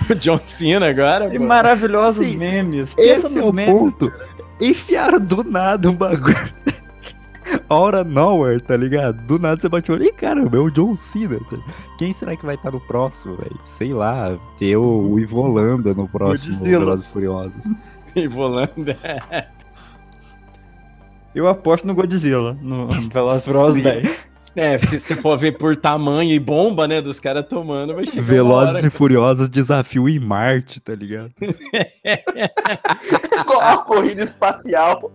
O John Cena agora. E pô. maravilhosos Sim, memes. Pensa Esse é nos o memes. ponto. Enfiaram do nada um bagulho. Hora nowhere, tá ligado? Do nada você bate o olho. Ih, caramba, é o John Cena. tá? Quem será que vai estar no próximo, velho? Sei lá, ter o, o Ivo Holanda no próximo Godzilla. Velozes e Furiosos. E Volanda. Eu aposto no Godzilla, no Velozes e Furiosos 10. É, se você for ver por tamanho e bomba, né, dos caras tomando, vai chegar Velozes hora- e Furiosos desafio em Marte, tá ligado? Com a corrida espacial.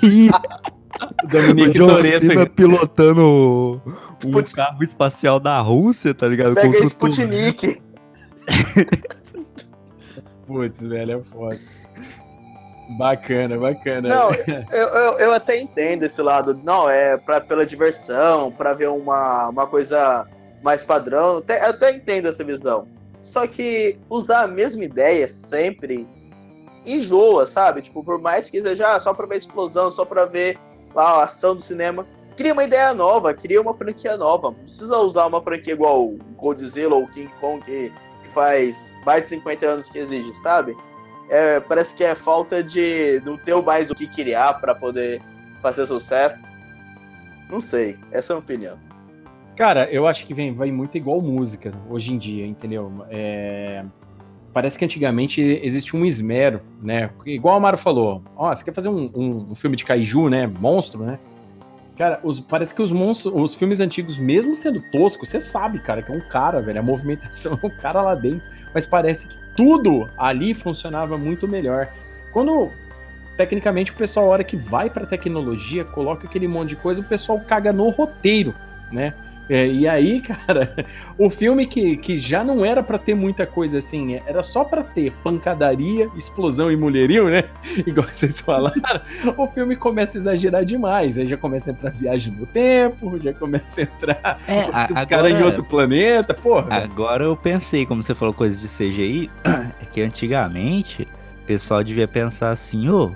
Sim, O o Dominique Toretto. Pilotando um Sput- carro espacial da Rússia, tá ligado? Pega Sputnik. Putz, velho, é foda. Bacana, bacana. Não, eu, eu, eu até entendo esse lado. Não, é pra, pela diversão, pra ver uma, uma coisa mais padrão. Até, eu até entendo essa visão. Só que usar a mesma ideia sempre enjoa, sabe? Tipo, por mais que seja ah, só pra ver explosão, só pra ver lá, a ação do cinema. Cria uma ideia nova, cria uma franquia nova. Não precisa usar uma franquia igual Godzilla ou King Kong, que, que faz mais de 50 anos que exige, sabe? É, parece que é falta de não ter mais o que criar pra poder fazer sucesso. Não sei, essa é a minha opinião. Cara, eu acho que vem, vai muito igual música hoje em dia, entendeu? É, Parece que antigamente existe um esmero, né? Igual o Amaro falou, ó, você quer fazer um, um- um filme de kaiju, né? Monstro, né? Cara, os- parece que os monstros, os filmes antigos, mesmo sendo toscos, você sabe, cara, que é um cara, velho. A movimentação é um cara lá dentro. Mas parece que tudo ali funcionava muito melhor. Quando, tecnicamente, o pessoal, a hora que vai pra tecnologia, coloca aquele monte de coisa, o pessoal caga no roteiro, né? É, e aí, cara, o filme que, que já não era pra ter muita coisa assim, era só pra ter pancadaria, explosão e mulherio, né? Igual vocês falaram, o filme começa a exagerar demais. Aí já começa a entrar viagem no tempo, já começa a entrar É, a- os caras em outro planeta, porra. Agora eu pensei, como você falou coisa de CGI, é que antigamente o pessoal devia pensar assim, ô,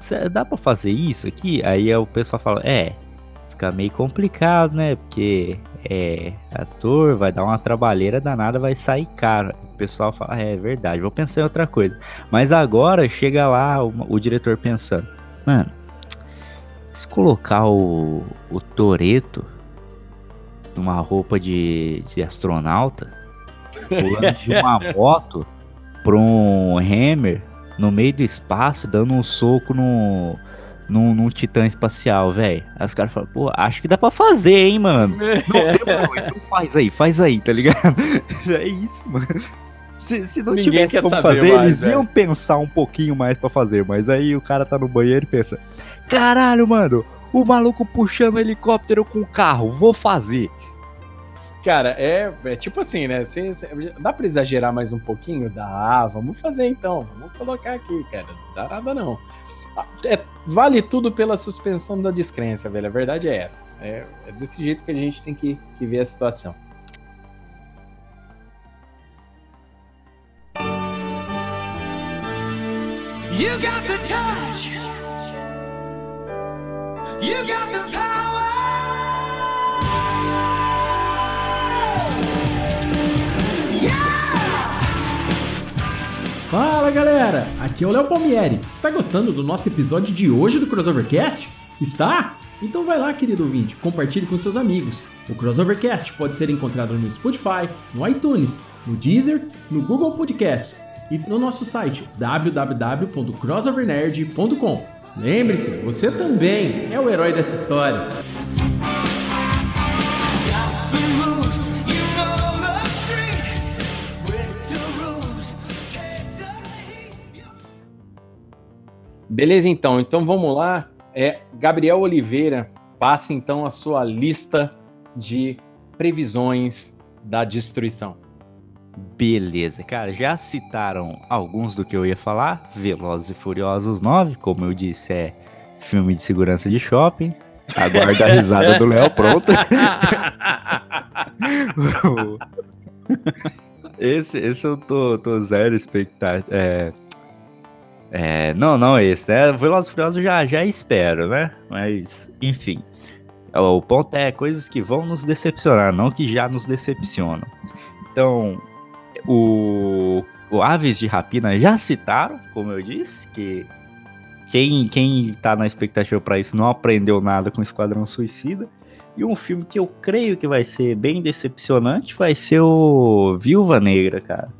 cê- dá pra fazer isso aqui? Aí o pessoal fala, é, fica meio complicado, né? Porque é ator, vai dar uma trabalheira danada, vai sair caro. O pessoal fala, é, é verdade, vou pensar em outra coisa. Mas agora chega lá o, o diretor pensando, mano, se colocar o, o Toreto numa roupa de, de astronauta, pulando de uma moto pra um Hammer no meio do espaço, dando um soco no, num, num titã espacial, velho. Aí os caras falam, pô, acho que dá pra fazer, hein, mano. Não, demorou, então faz aí, faz aí, tá ligado? É isso, mano. Se, se não Ninguém tivesse como fazer, mais, eles iam velho. pensar um pouquinho mais pra fazer, mas aí o cara tá no banheiro e pensa, caralho, mano, o maluco puxando helicóptero com o carro, vou fazer. Cara, é, é tipo assim, né? Cê- cê- dá pra exagerar mais um pouquinho? Dá, vamos fazer então. Vamos colocar aqui, cara. Não dá nada não. É- vale tudo pela suspensão da descrença, velho. A verdade é essa. É, é desse jeito que a gente tem que, que ver a situação. You got the touch. You got the power. Fala galera, aqui é o Léo Palmieri. Está gostando do nosso episódio de hoje do Crossovercast? Está? Então vai lá, querido ouvinte, compartilhe com seus amigos. O Crossovercast pode ser encontrado no Spotify, no iTunes, no Deezer, no Google Podcasts e no nosso site www.crossovernerd.com. Lembre-se, você também é o herói dessa história. Beleza, então. Então vamos lá. É Gabriel Oliveira, passe então a sua lista de previsões da destruição. Beleza, cara, já citaram alguns do que eu ia falar. Velozes e Furiosos 9, como eu disse, é filme de segurança de shopping. Aguarda a risada do Léo, pronto. esse, esse eu tô, tô zero expectativa. É, é, não, não esse, né? Velozes Furiosos já, já espero, né? Mas, enfim. O ponto é coisas que vão nos decepcionar, não que já nos decepcionam. Então, o, o Aves de Rapina já citaram, como eu disse, que quem, quem tá na expectativa pra isso não aprendeu nada com Esquadrão Suicida. E um filme que eu creio que vai ser bem decepcionante vai ser o Viúva Negra, cara.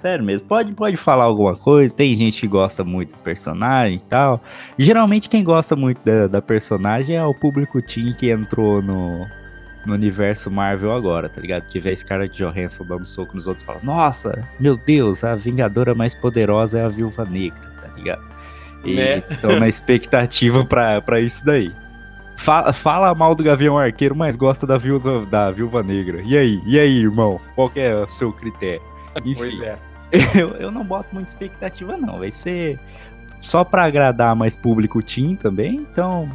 Sério mesmo, pode, pode falar alguma coisa. Tem gente que gosta muito do personagem e tal. Geralmente quem gosta muito da, da personagem é o público teen que entrou no, no universo Marvel agora, tá ligado? Que vê a Scarlett Johansson dando soco nos outros e fala: Nossa, meu Deus, a Vingadora mais poderosa é a Viúva Negra, tá ligado? E Né? estão na expectativa pra, pra isso daí. Fala, fala mal do Gavião Arqueiro, mas gosta da Viúva, da Viúva Negra. E aí? E aí, irmão? Qual é o seu critério? Enfim, Pois é. Eu, eu não boto muita expectativa, não. Vai ser só pra agradar mais público teen também, então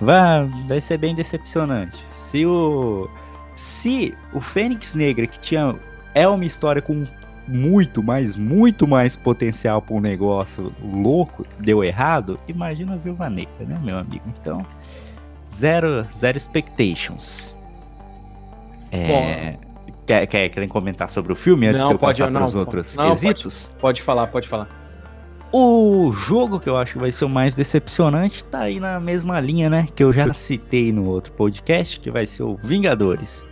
vai, vai ser bem decepcionante. Se o se o Fênix Negra que tinha é uma história com muito, mas muito mais potencial para um negócio louco deu errado, imagina a Viúva Negra, né, meu amigo? Então, zero, zero expectations. É, quer, quer, querem comentar sobre o filme antes Não, de eu pode- passar para os pode- outros não, pode- quesitos? Pode falar, pode falar. O jogo que eu acho que vai ser o mais decepcionante tá aí na mesma linha, né? Que eu já citei no outro podcast, que vai ser o Vingadores.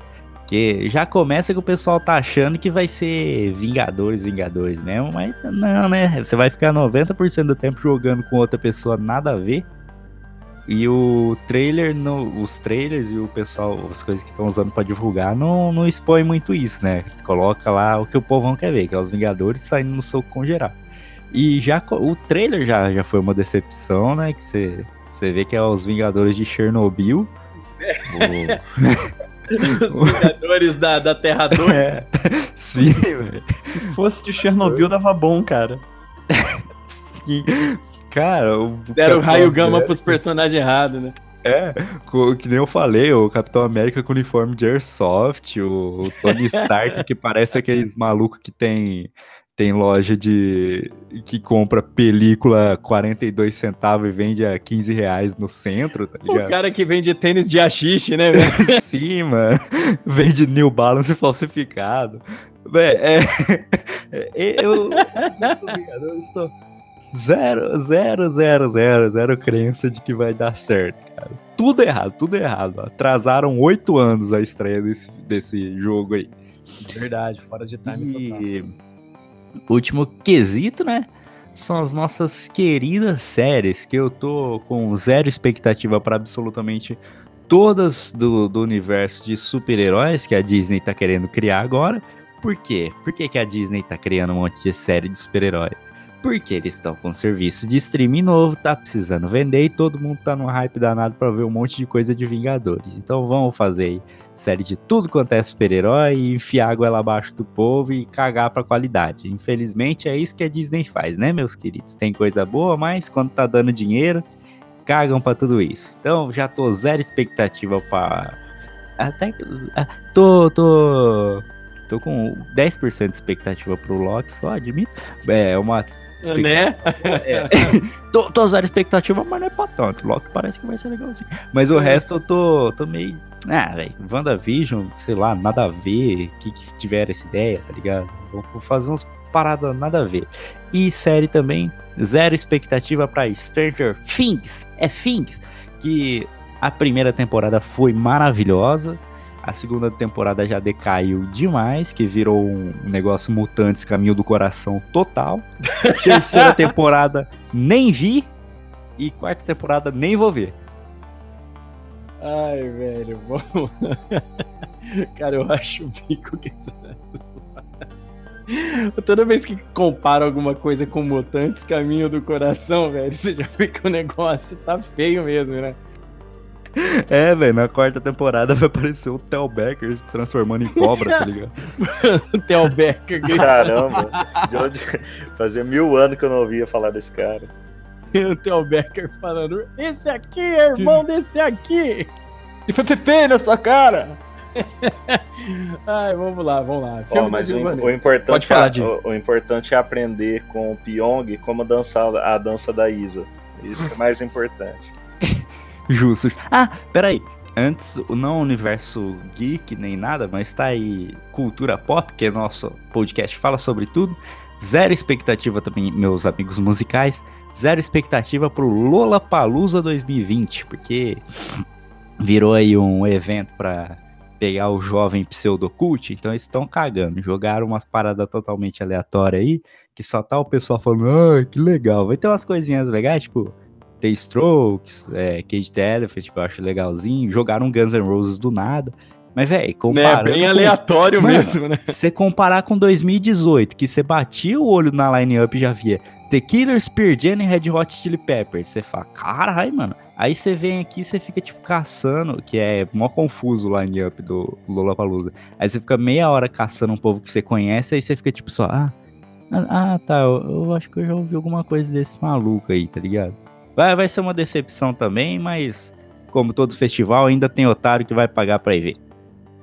Que já começa que o pessoal tá achando que vai ser Vingadores, Vingadores mesmo, mas não, né? Você vai ficar 90% do tempo jogando com outra pessoa nada a ver. E o trailer, no, os trailers e o pessoal, as coisas que estão usando pra divulgar, não, não expõe muito isso, né? Coloca lá o que o povão quer ver, que é os Vingadores saindo no soco com geral. E já o trailer já, já foi uma decepção, né? Que você você vê que é os Vingadores de Chernobyl. O- Os Vingadores da, da Terra 2. é, sim, velho. Se fosse de Chernobyl, dava bom, cara. Sim. Cara, o Deram o raio gama pros personagens errados, né? É, que nem eu falei, o Capitão América com uniforme de Airsoft, o, o Tony Stark que parece aqueles malucos que tem, tem loja de. que compra película 42 centavos e vende a 15 reais no centro, tá O ligado? cara que vende tênis de achixe, né, velho? Sim, mano. Vende New Balance falsificado. Véi, é. é- eu. eu estou. Zero, zero, zero, zero, zero crença de que vai dar certo, cara. Tudo errado, tudo errado. Atrasaram oito anos a estreia desse, desse jogo aí. Verdade, fora de time total. E último quesito, né? São as nossas queridas séries, que eu tô com zero expectativa para absolutamente todas do, do universo de super-heróis que a Disney tá querendo criar agora. Por quê? Por que, que a Disney tá criando um monte de série de super-herói? Porque eles estão com serviço de streaming novo, tá precisando vender e todo mundo tá num hype danado pra ver um monte de coisa de Vingadores. Então vamos fazer aí série de tudo quanto é super-herói e enfiar água lá abaixo do povo e cagar pra qualidade. Infelizmente é isso que a Disney faz, né, meus queridos? Tem coisa boa, mas quando tá dando dinheiro, cagam pra tudo isso. Então já tô zero expectativa pra. Até ah, Tô. tô. Tô com 10% de expectativa pro Loki, só admito. É uma. Expectativa- Né? é. tô, tô zero expectativa, mas não é pra tanto. Loki parece que vai ser legalzinho. Mas o resto eu tô, tô meio. Ah, velho. WandaVision, sei lá, nada a ver. Que, que tiver essa ideia, tá ligado? Vou vou fazer uns paradas nada a ver. E série também, zero expectativa pra Stranger Things. É Things. Que A primeira temporada foi maravilhosa. A segunda temporada já decaiu demais, que virou um negócio mutantes caminho do coração total. Terceira temporada nem vi e quarta temporada nem vou ver. Ai, velho, vamos. Cara, eu acho o bico que essa- Toda vez que compara alguma coisa com mutantes, caminho do coração, velho, você já que o negócio tá feio mesmo, né? É, velho, na quarta temporada vai aparecer o Tel Becker se transformando em cobra, tá ligado? O Theo Becker gritando. Caramba, de onde... fazia mil anos que eu não ouvia falar desse cara. o Theo Becker falando: Esse aqui é irmão desse aqui. E foi feio na sua cara! Ai, vamos lá, vamos lá. Ó, mas o, o importante Pode falar, é, o, o importante é aprender com o Pyong como dançar a dança da Isa. Isso que é mais importante. Justo. Ah, peraí. Antes, não universo geek nem nada, mas tá aí cultura pop, que é nosso podcast fala sobre tudo. Zero expectativa também, meus amigos musicais. Zero expectativa pro Lola Palusa 2020, porque virou aí um evento pra pegar o jovem pseudocult, então eles estão cagando. Jogaram umas paradas totalmente aleatórias aí, que só tá o pessoal falando, ah, que legal. Vai ter umas coisinhas legais, tipo, The Strokes, é, Cage the Elephant, que eu acho legalzinho. Jogaram Guns N' Roses do nada. Mas, velho, Né, comparando bem com- aleatório Mano, mesmo, né? você comparar com 2018, que você batia o olho na line-up e já via The Killers, Pearl Jam e Red Hot Chili Peppers, você fala, caralho, mano. Aí você vem aqui e você fica, tipo, caçando, que é mó confuso o line-up do Lollapalooza. Aí você fica meia hora caçando um povo que você conhece, aí você fica, tipo, só, ah, ah, ah, tá, eu, eu acho que eu já ouvi alguma coisa desse maluco aí, tá ligado? Vai, vai ser uma decepção também, mas como todo festival, ainda tem otário que vai pagar pra ir ver.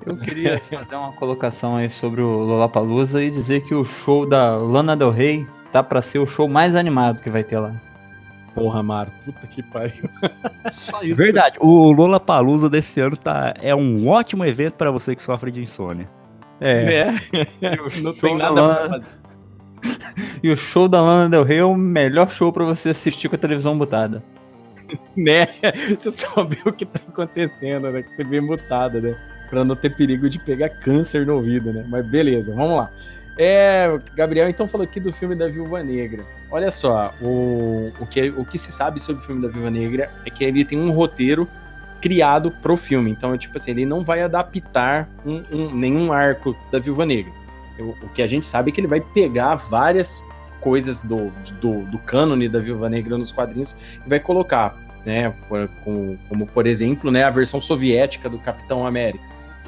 Eu queria fazer uma colocação aí sobre o Lollapalooza e dizer que o show da Lana Del Rey tá pra ser o show mais animado que vai ter lá. Porra, Maro, puta que pariu. Só isso. Verdade, o Lola Palusa desse ano tá, é um ótimo evento pra você que sofre de insônia. É. O Não tem da nada pra Lana- fazer. E o show da Lana Del Rey é o melhor show pra você assistir com a televisão mutada. né? Você vê o que tá acontecendo, né? Que TV mutada, né? Pra não ter perigo de pegar câncer no ouvido, né? Mas beleza, vamos lá. É, Gabriel então falou aqui do filme da Viúva Negra. Olha só, o, o, que, o que se sabe sobre o filme da Viúva Negra é que ele tem um roteiro criado pro filme. Então, tipo assim, ele não vai adaptar um- um- nenhum arco da Viúva Negra. O, o que a gente sabe é que ele vai pegar várias coisas do, do, do cânone da Viúva Negra nos quadrinhos e vai colocar, né, por- com- como por exemplo, né, a versão soviética do Capitão América,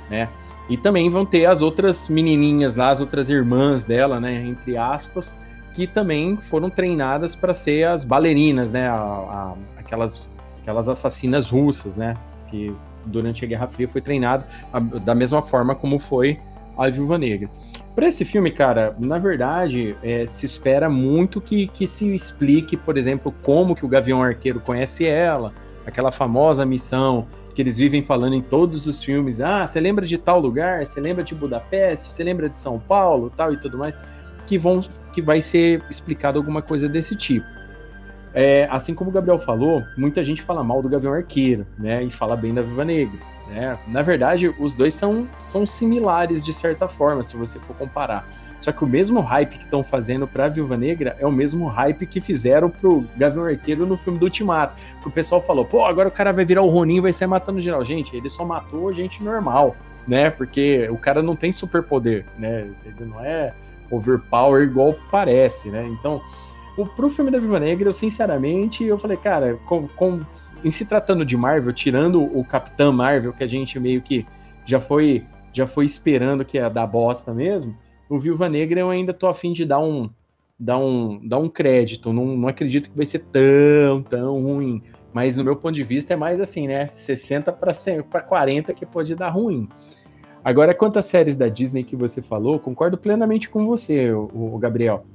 né? E também vão ter as outras menininhas lá, as outras irmãs dela, né, entre aspas, que também foram treinadas para ser as bailarinas, né, a- a- aquelas, aquelas assassinas russas, né, que durante a Guerra Fria foi treinado a- da mesma forma como foi a Viúva Negra. Para esse filme, cara, na verdade, é, se espera muito que, que se explique, por exemplo, como que o Gavião Arqueiro conhece ela, aquela famosa missão que eles vivem falando em todos os filmes. Ah, você lembra de tal lugar? Você lembra de Budapeste? Você lembra de São Paulo? Tal e tudo mais. Que, vão, que vai ser explicado alguma coisa desse tipo. É, assim como o Gabriel falou, muita gente fala mal do Gavião Arqueiro, né? E fala bem da Viva Negra. Né? Na verdade, os dois são, são similares de certa forma, se você for comparar. Só que o mesmo hype que estão fazendo pra Viúva Negra é o mesmo hype que fizeram pro Gavião Arqueiro no filme do Ultimato. Que o pessoal falou, pô, agora o cara vai virar o Ronin e vai sair matando geral. Gente, ele só matou gente normal, né? Porque o cara não tem superpoder, né? Ele não é overpower igual parece, né? Então, o, pro filme da Viúva Negra, eu sinceramente, eu falei, cara, com, com- em se tratando de Marvel, tirando o Capitão Marvel, que a gente meio que já foi, já foi esperando que ia dar bosta mesmo, o Viúva Negra eu ainda tô afim de dar um, dar um, dar um crédito. Não, não acredito que vai ser tão, tão ruim. Mas no meu ponto de vista é mais assim, né? 60 para 40 que pode dar ruim. Agora, quanto às séries da Disney que você falou, concordo plenamente com você, o Gabriel.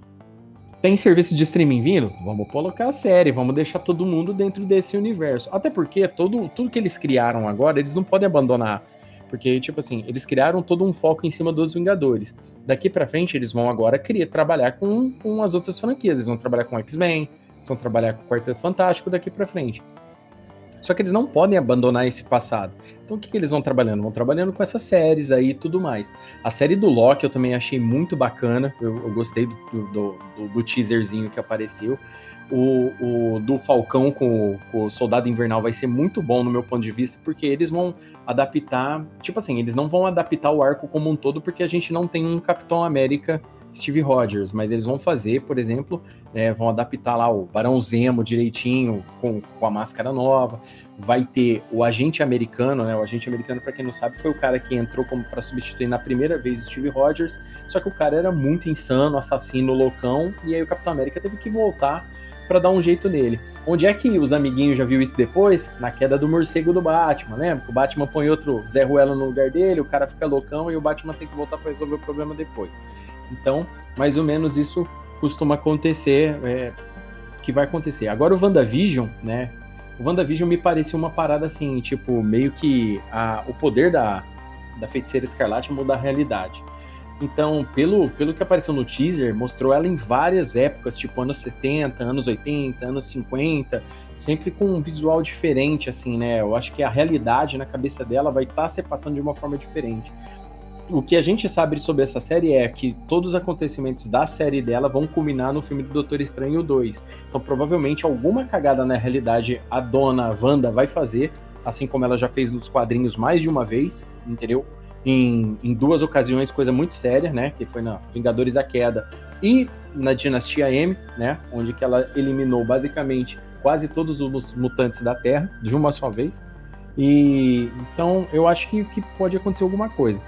Tem serviço de streaming vindo? Vamos colocar a série, vamos deixar todo mundo dentro desse universo. Até porque todo, tudo que eles criaram agora, eles não podem abandonar. Porque, tipo assim, eles criaram todo um foco em cima dos Vingadores. Daqui pra frente, eles vão agora criar, trabalhar com, com as outras franquias. Eles vão trabalhar com X-Men, eles vão trabalhar com o Quarteto Fantástico daqui pra frente. Só que eles não podem abandonar esse passado. Então o que, que eles vão trabalhando? Vão trabalhando com essas séries aí e tudo mais. A série do Loki eu também achei muito bacana. Eu, eu gostei do, do, do- do teaserzinho que apareceu. O, o do Falcão com com o Soldado Invernal vai ser muito bom no meu ponto de vista, porque eles vão adaptar. Tipo assim, eles não vão adaptar o arco como um todo, porque a gente não tem um Capitão América Steve Rogers, mas eles vão fazer, por exemplo, né, vão adaptar lá o Barão Zemo direitinho, com, com a máscara nova. Vai ter o agente americano, né? O agente americano, para quem não sabe, foi o cara que entrou para substituir na primeira vez o Steve Rogers. Só que o cara era muito insano, assassino, loucão, e aí o Capitão América teve que voltar para dar um jeito nele. Onde é que os amiguinhos já viu isso depois? Na queda do morcego do Batman, lembra? Que o Batman põe outro Zé Ruelo no lugar dele, o cara fica loucão e o Batman tem que voltar para resolver o problema depois. Então, mais ou menos isso costuma acontecer, é, que vai acontecer. Agora o WandaVision, né? O WandaVision me parecia uma parada assim, tipo, meio que a, o poder da, da feiticeira escarlate muda a realidade. Então, pelo, pelo que apareceu no teaser, mostrou ela em várias épocas, tipo anos 70, anos 80, anos 50, sempre com um visual diferente, assim, né? Eu acho que a realidade na cabeça dela vai estar se passando de uma forma diferente. O que a gente sabe sobre essa série é que todos os acontecimentos da série dela vão culminar no filme do Doutor Estranho 2. Então, provavelmente, alguma cagada na realidade a dona Wanda vai fazer, assim como ela já fez nos quadrinhos mais de uma vez, entendeu? Em, em duas ocasiões, coisa muito séria, né? Que foi na Vingadores a Queda e na Dinastia M, né? Onde que ela eliminou basicamente quase todos os mutantes da Terra de uma só vez. E então eu acho que, que pode acontecer alguma coisa.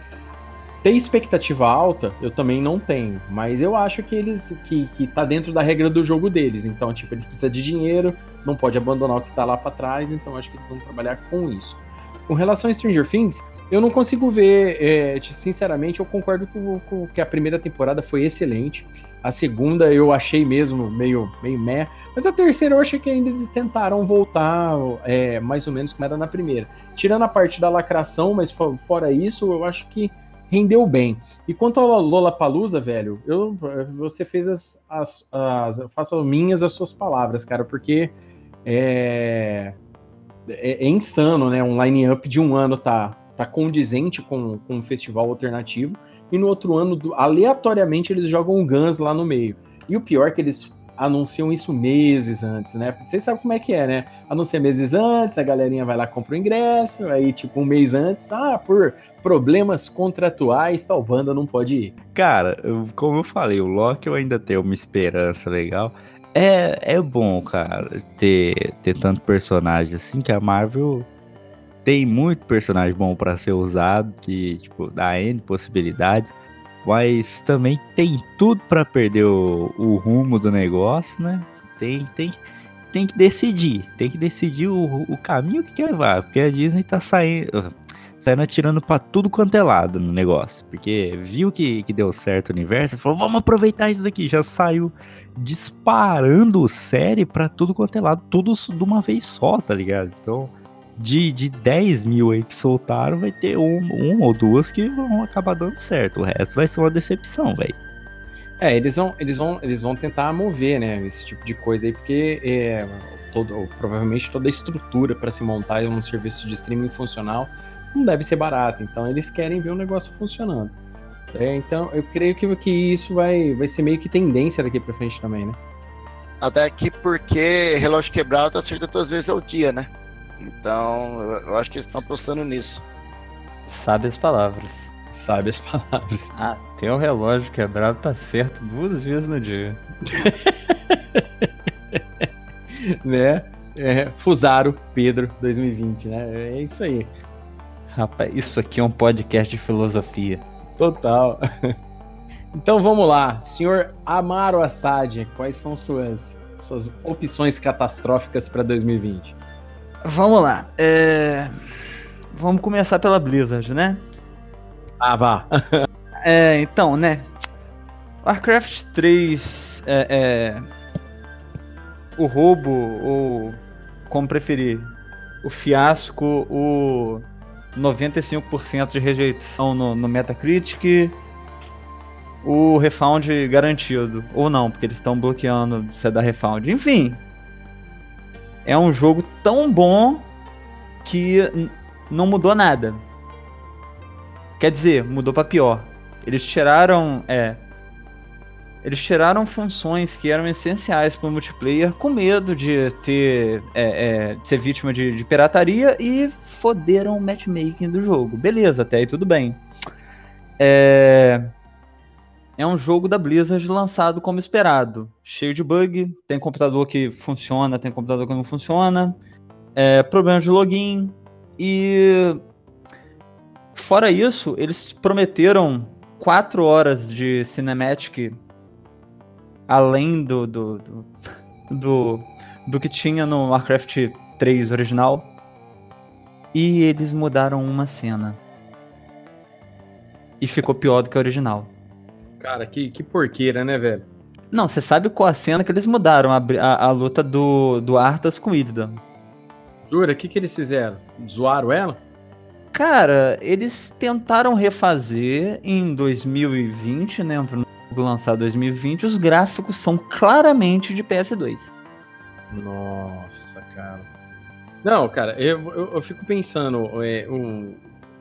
Ter expectativa alta, eu também não tenho, mas eu acho que eles que, que tá dentro da regra do jogo deles. Então, tipo, eles precisam de dinheiro, não pode abandonar o que tá lá para trás, então acho que eles vão trabalhar com isso. Com relação a Stranger Things, eu não consigo ver, é, sinceramente, eu concordo com, com que a primeira temporada foi excelente. A segunda eu achei mesmo meio, meio meh, mas a terceira eu achei que ainda eles tentaram voltar é, mais ou menos como era na primeira. Tirando a parte da lacração, mas fo- fora isso, eu acho que rendeu bem. E quanto ao Lola Palusa, velho, eu, você fez as, as, as. Eu faço minhas as suas palavras, cara, porque é, é, é insano, né? Um line-up de um ano tá, tá condizente com, com um festival alternativo, e no outro ano, aleatoriamente, eles jogam Guns lá no meio. E o pior é que eles anunciam isso meses antes, né? Vocês sabem como é que é, né? Anuncia meses antes, a galerinha vai lá compra o ingresso, aí tipo um mês antes, ah, por problemas contratuais, tal banda não pode ir. Cara, como eu falei, o Loki eu ainda tenho uma esperança legal. É, é bom, cara, ter, ter tanto personagem assim que a Marvel tem muito personagem bom pra ser usado, que, tipo, dá N possibilidades. Mas também tem tudo pra perder o, o rumo do negócio, né? Tem, tem, tem que decidir. Tem que decidir o, o caminho que quer levar. Porque a Disney tá saindo, saindo atirando pra tudo quanto é lado no negócio. Porque viu que, que deu certo o universo, falou, vamos aproveitar isso daqui. Já saiu disparando série pra tudo quanto é lado, tudo de uma vez só, tá ligado? Então, de, de 10 mil aí que soltaram, vai ter um, um ou duas que vão acabar dando certo. O resto vai ser uma decepção, velho. É, eles vão, eles vão, eles vão tentar mover, né, esse tipo de coisa aí, porque é, todo, provavelmente toda a estrutura para se montar um serviço de streaming funcional não deve ser barata. Então eles querem ver o negócio funcionando. É, então eu creio que, que isso vai, vai ser meio que tendência daqui para frente também, né? Até que porque relógio quebrado acerta duas vezes ao dia, né? Então, eu, acho que eles estão apostando nisso. Sabe as palavras. Sabe as palavras. Ah, tem o relógio quebrado, tá certo duas vezes no dia. né? É, Fusaro Pedro 2020, né? É isso aí. Rapaz, isso aqui é um podcast de filosofia. Total. Então vamos lá, senhor Amaro Assad, quais são suas, suas opções catastróficas para 2020? Vamos lá. É... Vamos começar pela Blizzard, né? Ah, vá. É, então, né? Warcraft 3 é, é, o roubo, ou como preferir, o fiasco, o 95% de rejeição no, no Metacritic, o refund garantido. Ou não, porque eles estão bloqueando você dar refund. Enfim, é um jogo tão bom que não mudou nada. Quer dizer, mudou pra pior. Eles tiraram, é, eles tiraram funções que eram essenciais para o multiplayer com medo de ter é, é, ser vítima de, de pirataria e foderam o matchmaking do jogo. Beleza, até aí tudo bem. É, é um jogo da Blizzard lançado como esperado. Cheio de bug, tem computador que funciona, tem computador que não funciona, é, problemas de login e fora isso, eles prometeram 4 horas de cinematic além do do, do, do, do que tinha no Warcraft 3 original. E eles mudaram uma cena. E ficou pior do que a original. Cara, que, que porqueira, né, velho? Não, você sabe qual a cena que eles mudaram? A, a, a luta do, do Arthas com o Illidan. Jura, o que, que eles fizeram? Zoaram ela? Cara, eles tentaram refazer em 2020, né? Pro jogo lançado em 2020, os gráficos são claramente de PS2. Nossa, cara. Não, cara, eu, eu, eu fico pensando é, um,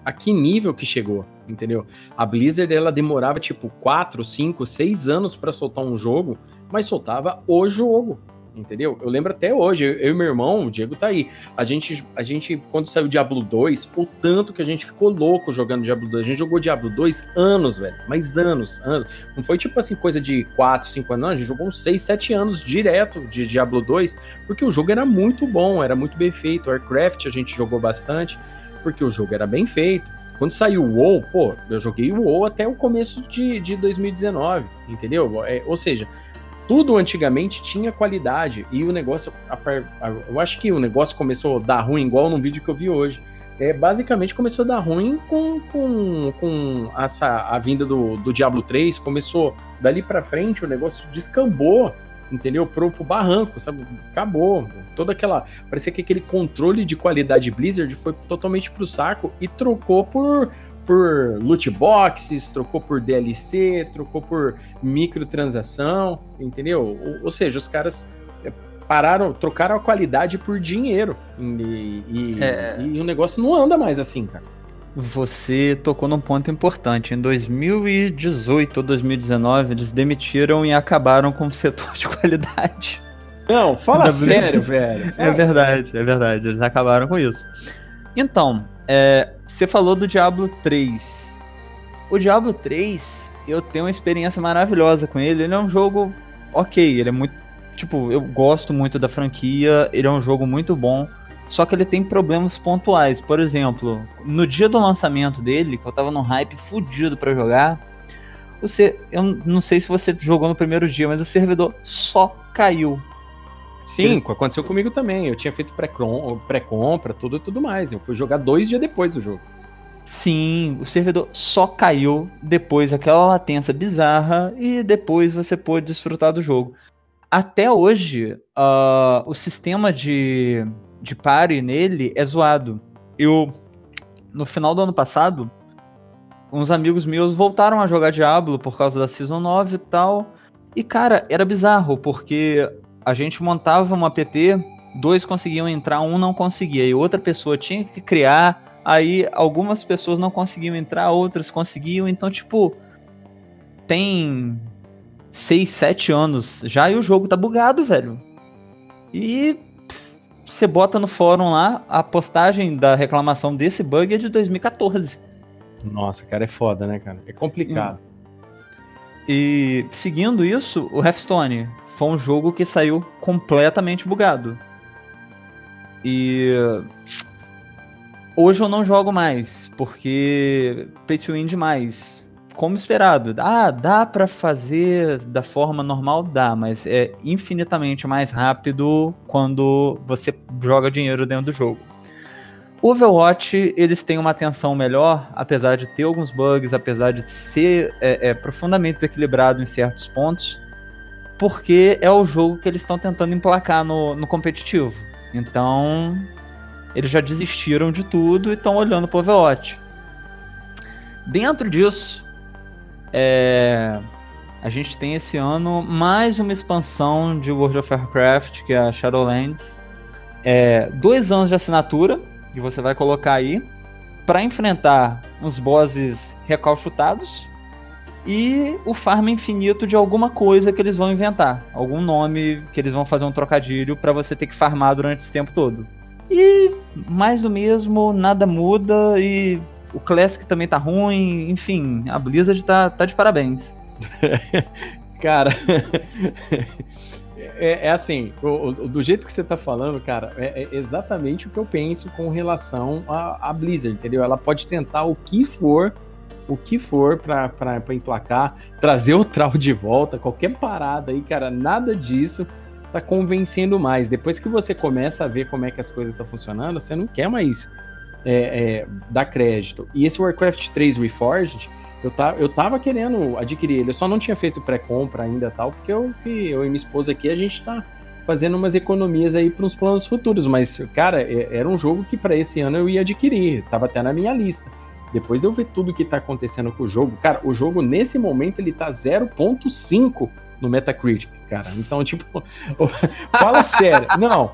a que nível que chegou, entendeu? A Blizzard, ela demorava tipo 4, 5, 6 anos pra soltar um jogo, mas soltava o jogo, entendeu? Eu lembro até hoje, eu, eu e meu irmão, o Diego tá aí, a gente, a gente, quando saiu Diablo 2, o tanto que a gente ficou louco jogando Diablo 2, a gente jogou Diablo 2 anos, velho, mas anos, anos. Não foi tipo assim, coisa de 4, 5 anos, não, a gente jogou uns 6, 7 anos direto de Diablo 2, porque o jogo era muito bom, era muito bem feito. Warcraft a gente jogou bastante, porque o jogo era bem feito. Quando saiu o WoW, pô, eu joguei o WoW até o começo de, de 2019, entendeu? É, ou seja, tudo antigamente tinha qualidade e o negócio, a a- eu acho que o negócio começou a dar ruim igual num vídeo que eu vi hoje. É, basicamente começou a dar ruim com, com, com essa, a vinda do, do Diablo 3, começou dali pra frente, o negócio descambou, entendeu? Pro, pro barranco, sabe? Acabou. Toda aquela. Parecia que aquele controle de qualidade Blizzard foi totalmente pro saco e trocou por, por loot boxes, trocou por DLC, trocou por microtransação, entendeu? Ou, ou seja, os caras é, pararam, trocaram a qualidade por dinheiro. E, e- É. e o negócio não anda mais assim, cara. Você tocou num ponto importante. Em 2018 ou 2019, eles demitiram e acabaram com o setor de qualidade. Não, fala Da sério, velho. É verdade, é verdade. Eles acabaram com isso. Então, é, você falou do Diablo 3. O Diablo 3, eu tenho uma experiência maravilhosa com ele. Ele é um jogo ok, ele é muito. Tipo, eu gosto muito da franquia, ele é um jogo muito bom. Só que ele tem problemas pontuais. Por exemplo, no dia do lançamento dele, que eu tava num hype fudido pra jogar, você, eu não sei se você jogou no primeiro dia, mas o servidor só caiu. Sim, aconteceu comigo também. Eu tinha feito pré-com- pré-compra, tudo e tudo mais. Eu fui jogar dois dias depois do jogo. Sim, o servidor só caiu depois daquela latência bizarra e depois você pôde desfrutar do jogo. Até hoje, ah, o sistema de, de party nele é zoado. Eu, no final do ano passado, uns amigos meus voltaram a jogar Diablo por causa da Season 9 e tal. E, cara, era bizarro, porque a gente montava uma PT, dois conseguiam entrar, um não conseguia, e outra pessoa tinha que criar. Aí algumas pessoas não conseguiam entrar, outras conseguiam. Então, tipo, tem 6, 7 anos já e o jogo tá bugado, velho. E você bota no fórum lá, a postagem da reclamação desse bug é de 2014. Nossa, cara, é foda, né, cara? É complicado. E seguindo isso, o Hearthstone foi um jogo que saiu completamente bugado. E hoje eu não jogo mais, porque pay to win demais. Como esperado. Ah, dá pra fazer da forma normal? Dá, mas é infinitamente mais rápido quando você joga dinheiro dentro do jogo. O Overwatch, eles têm uma atenção melhor, apesar de ter alguns bugs, apesar de ser é, é, profundamente desequilibrado em certos pontos, porque é o jogo que eles estão tentando emplacar no, no competitivo. Então, eles já desistiram de tudo e estão olhando pro Overwatch. Dentro disso, é, a gente tem esse ano mais uma expansão de World of Warcraft, que é a Shadowlands. É, dois anos de assinatura, que você vai colocar aí pra enfrentar uns bosses recalchutados e o farm infinito de alguma coisa que eles vão inventar, algum nome que eles vão fazer um trocadilho pra você ter que farmar durante esse tempo todo. E mais do mesmo, nada muda e o Classic também tá ruim, enfim, a Blizzard tá, tá de parabéns. Cara, é, é assim, o- o- do jeito que você tá falando, cara, é, é exatamente o que eu penso com relação à, Blizzard, entendeu? Ela pode tentar o que for, o que for pra emplacar, trazer o Trau de volta, qualquer parada aí, cara, nada disso tá convencendo mais. Depois que você começa a ver como é que as coisas estão funcionando, você não quer mais é, é, dar crédito. E esse Warcraft 3 Reforged, eu, tá, eu tava querendo adquirir ele, eu só não tinha feito pré-compra ainda tal, porque eu, que eu e minha esposa aqui, a gente tá fazendo umas economias aí para uns planos futuros, mas, cara, é- era um jogo que para esse ano eu ia adquirir, tava até na minha lista. Depois de eu ver tudo que tá acontecendo com o jogo, cara, o jogo nesse momento ele tá 0.5 no Metacritic, cara. Então, tipo, fala sério. Não,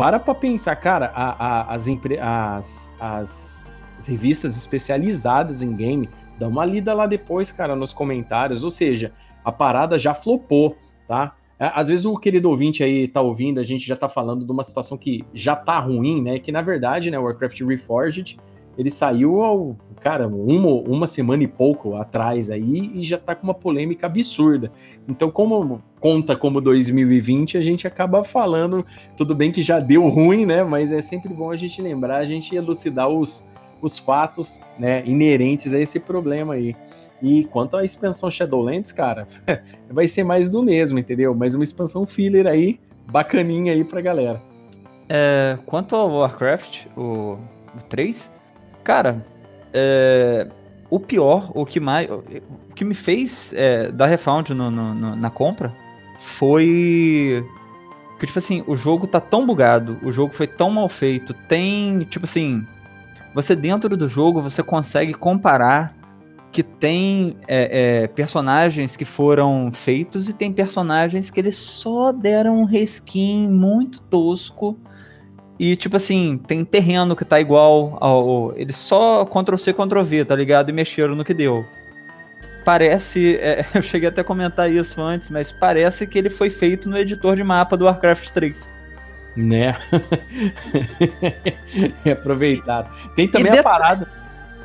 para pra pensar, cara, a- a- as, as, as- as revistas especializadas em game, dá uma lida lá depois, cara, nos comentários. Ou seja, a parada já flopou, tá? É, Às vezes o querido ouvinte aí tá ouvindo, a gente já tá falando de uma situação que já tá ruim, né? Que na verdade, né, Warcraft Reforged, ele saiu ao, cara, uma, uma semana e pouco atrás aí e já tá com uma polêmica absurda. Então, como conta como 2020, a gente acaba falando, tudo bem que já deu ruim, né? Mas é sempre bom a gente lembrar, a gente elucidar os, os fatos, né, inerentes a esse problema aí. E quanto à expansão Shadowlands, cara, vai ser mais do mesmo, entendeu? Mais uma expansão filler aí, bacaninha aí pra galera. É, quanto ao Warcraft, o, o 3, cara, é, o pior, o que mais. O que me fez é, dar refund no- no- no- na compra foi. Que, tipo assim, o jogo tá tão bugado, o jogo foi tão mal feito, tem. Tipo assim. Você dentro do jogo, você consegue comparar que tem é, é, personagens que foram feitos e tem personagens que eles só deram um reskin muito tosco. E, tipo assim, tem terreno que tá igual ao. Eles só Ctrl-C, Ctrl-V, tá ligado? E mexeram no que deu. Parece. é, eu cheguei até a comentar isso antes, mas parece que ele foi feito no editor de mapa do Warcraft 3. Né? é aproveitado. Tem também a parada.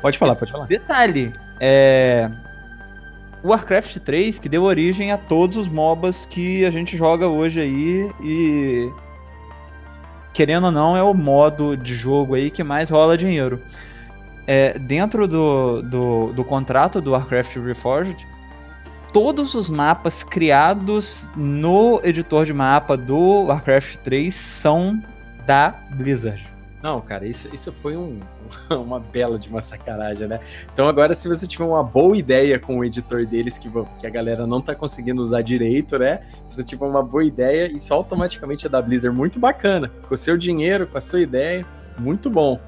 Pode falar, pode falar. Detalhe, é. O Warcraft 3 que deu origem a todos os MOBAs que a gente joga hoje aí e. Querendo ou não, é o modo de jogo aí que mais rola dinheiro. É, dentro do, do, do contrato do Warcraft Reforged, todos os mapas criados no editor de mapa do Warcraft 3 são da Blizzard. Não, cara, isso, isso foi um- uma bela de uma sacanagem, né? Então agora, se você tiver uma boa ideia com o editor deles, que, que a galera não tá conseguindo usar direito, né? Se você tiver uma boa ideia, isso automaticamente é da Blizzard. Muito bacana. Com o seu dinheiro, com a sua ideia, muito bom.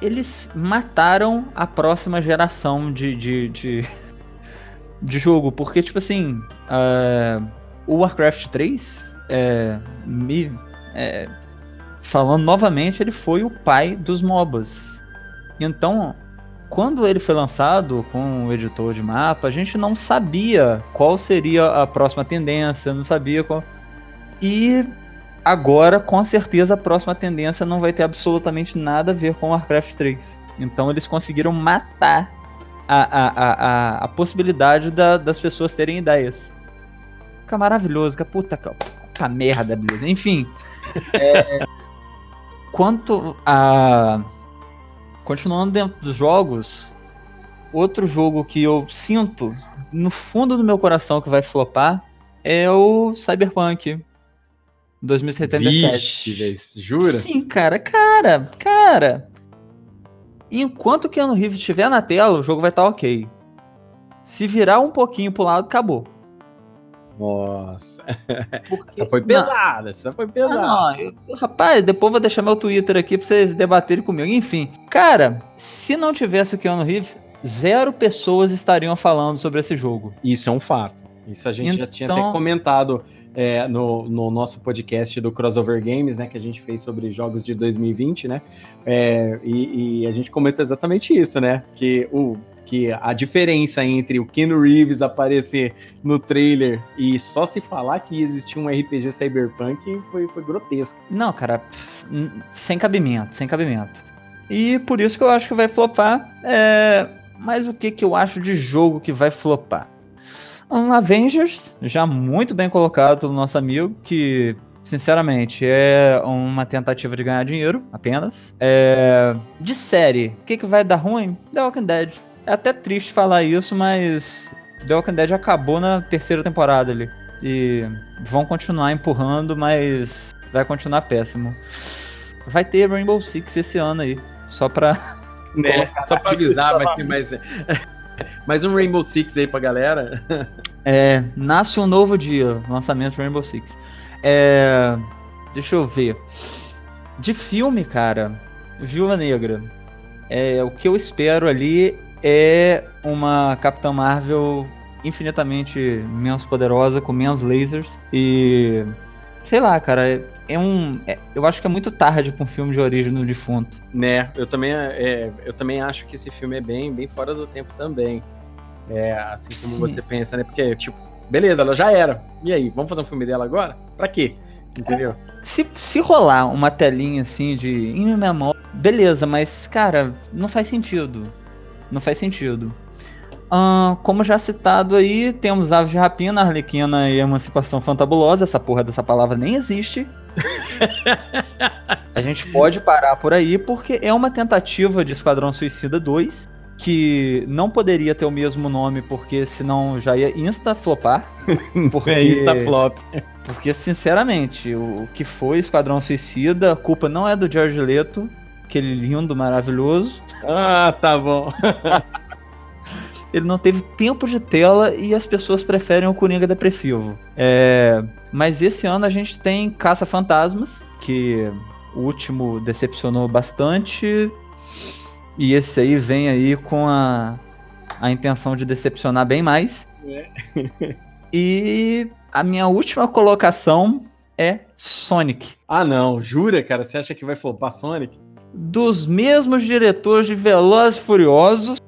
eles mataram a próxima geração de, de, de, de jogo. Porque, tipo assim, ah, o Warcraft 3, é, me, é, falando novamente, ele foi o pai dos MOBAs. Então, quando ele foi lançado com o editor de mapa, a gente não sabia qual seria a próxima tendência, não sabia qual. E Agora, com certeza, a próxima tendência não vai ter absolutamente nada a ver com Warcraft 3. Então eles conseguiram matar a, a, a, a, possibilidade da- das pessoas terem ideias. Fica maravilhoso, que puta, que- puta merda, beleza. Enfim. é, quanto a. Continuando dentro dos jogos, outro jogo que eu sinto no fundo do meu coração que vai flopar é o Cyberpunk 2077. Vixe, jura? Sim, cara, cara, cara. Enquanto o Keanu Reeves estiver na tela, o jogo vai estar ok. Se virar um pouquinho pro lado, acabou. Nossa, Porque- essa foi Não, pesada, essa foi pesada. Ah, não, eu- rapaz, depois eu vou deixar meu Twitter aqui pra vocês debaterem comigo. Enfim, cara, se não tivesse o Keanu Reeves, zero pessoas estariam falando sobre esse jogo. Isso é um fato. Isso a gente já tinha até Então- comentado é, no, no nosso podcast do Crossover Games, né? Que a gente fez sobre jogos de 2020, né? É, e, e a gente comentou exatamente isso, né? Que, o, que a diferença entre o Keanu Reeves aparecer no trailer e só se falar que existia um RPG cyberpunk foi, foi grotesco. Não, cara, pff, sem cabimento, sem cabimento. E por isso que eu acho que vai flopar. É... Mas o que, que eu acho de jogo que vai flopar? Um Avengers, já muito bem colocado pelo nosso amigo, que, sinceramente, é uma tentativa de ganhar dinheiro apenas. É... De série, o que, que vai dar ruim? The Walking Dead. É até triste falar isso, mas The Walking Dead acabou na terceira temporada ali. E vão continuar empurrando, mas vai continuar péssimo. Vai ter Rainbow Six esse ano aí. Só pra. Né? Só pra avisar, vai ter mais, mais um Rainbow Six aí pra galera. É. Nasce um novo dia. Lançamento de Rainbow Six. É. Deixa eu ver. De filme, cara. Viúva Negra. É, o que eu espero ali é uma Capitã Marvel infinitamente menos poderosa, com menos lasers. E. Sei lá, cara. é- É um. é- eu acho que é muito tarde pra um filme de origem do defunto. Né, eu também, é, eu também acho que esse filme é bem, bem fora do tempo também. É, assim como Sim. você pensa, né? Porque, tipo, beleza, ela já era. E aí, vamos fazer um filme dela agora? Pra quê? Entendeu? Se, se rolar uma telinha assim de em memória, beleza, mas cara, não faz sentido. Não faz sentido. Ahn, como já citado aí, temos Aves de Rapina, Arlequina e Emancipação Fantabulosa. Essa porra dessa palavra nem existe. A gente pode parar por aí porque é uma tentativa de Esquadrão Suicida 2 que não poderia ter o mesmo nome porque senão já ia insta-flopar. Porque... É Insta flop. Porque, sinceramente, o o que foi Esquadrão Suicida, a culpa não é do George Leto, aquele lindo, maravilhoso. Ah, tá bom. Ele não teve tempo de tela e as pessoas preferem o Coringa depressivo. É, Mas esse ano a gente tem Caça Fantasmas, que o último decepcionou bastante. E esse aí vem aí com a, a intenção de decepcionar bem mais. E a minha última colocação é Sonic. Ah, não. Jura, cara? Você acha que vai flopar Sonic? Dos mesmos diretores de Velozes e Furiosos,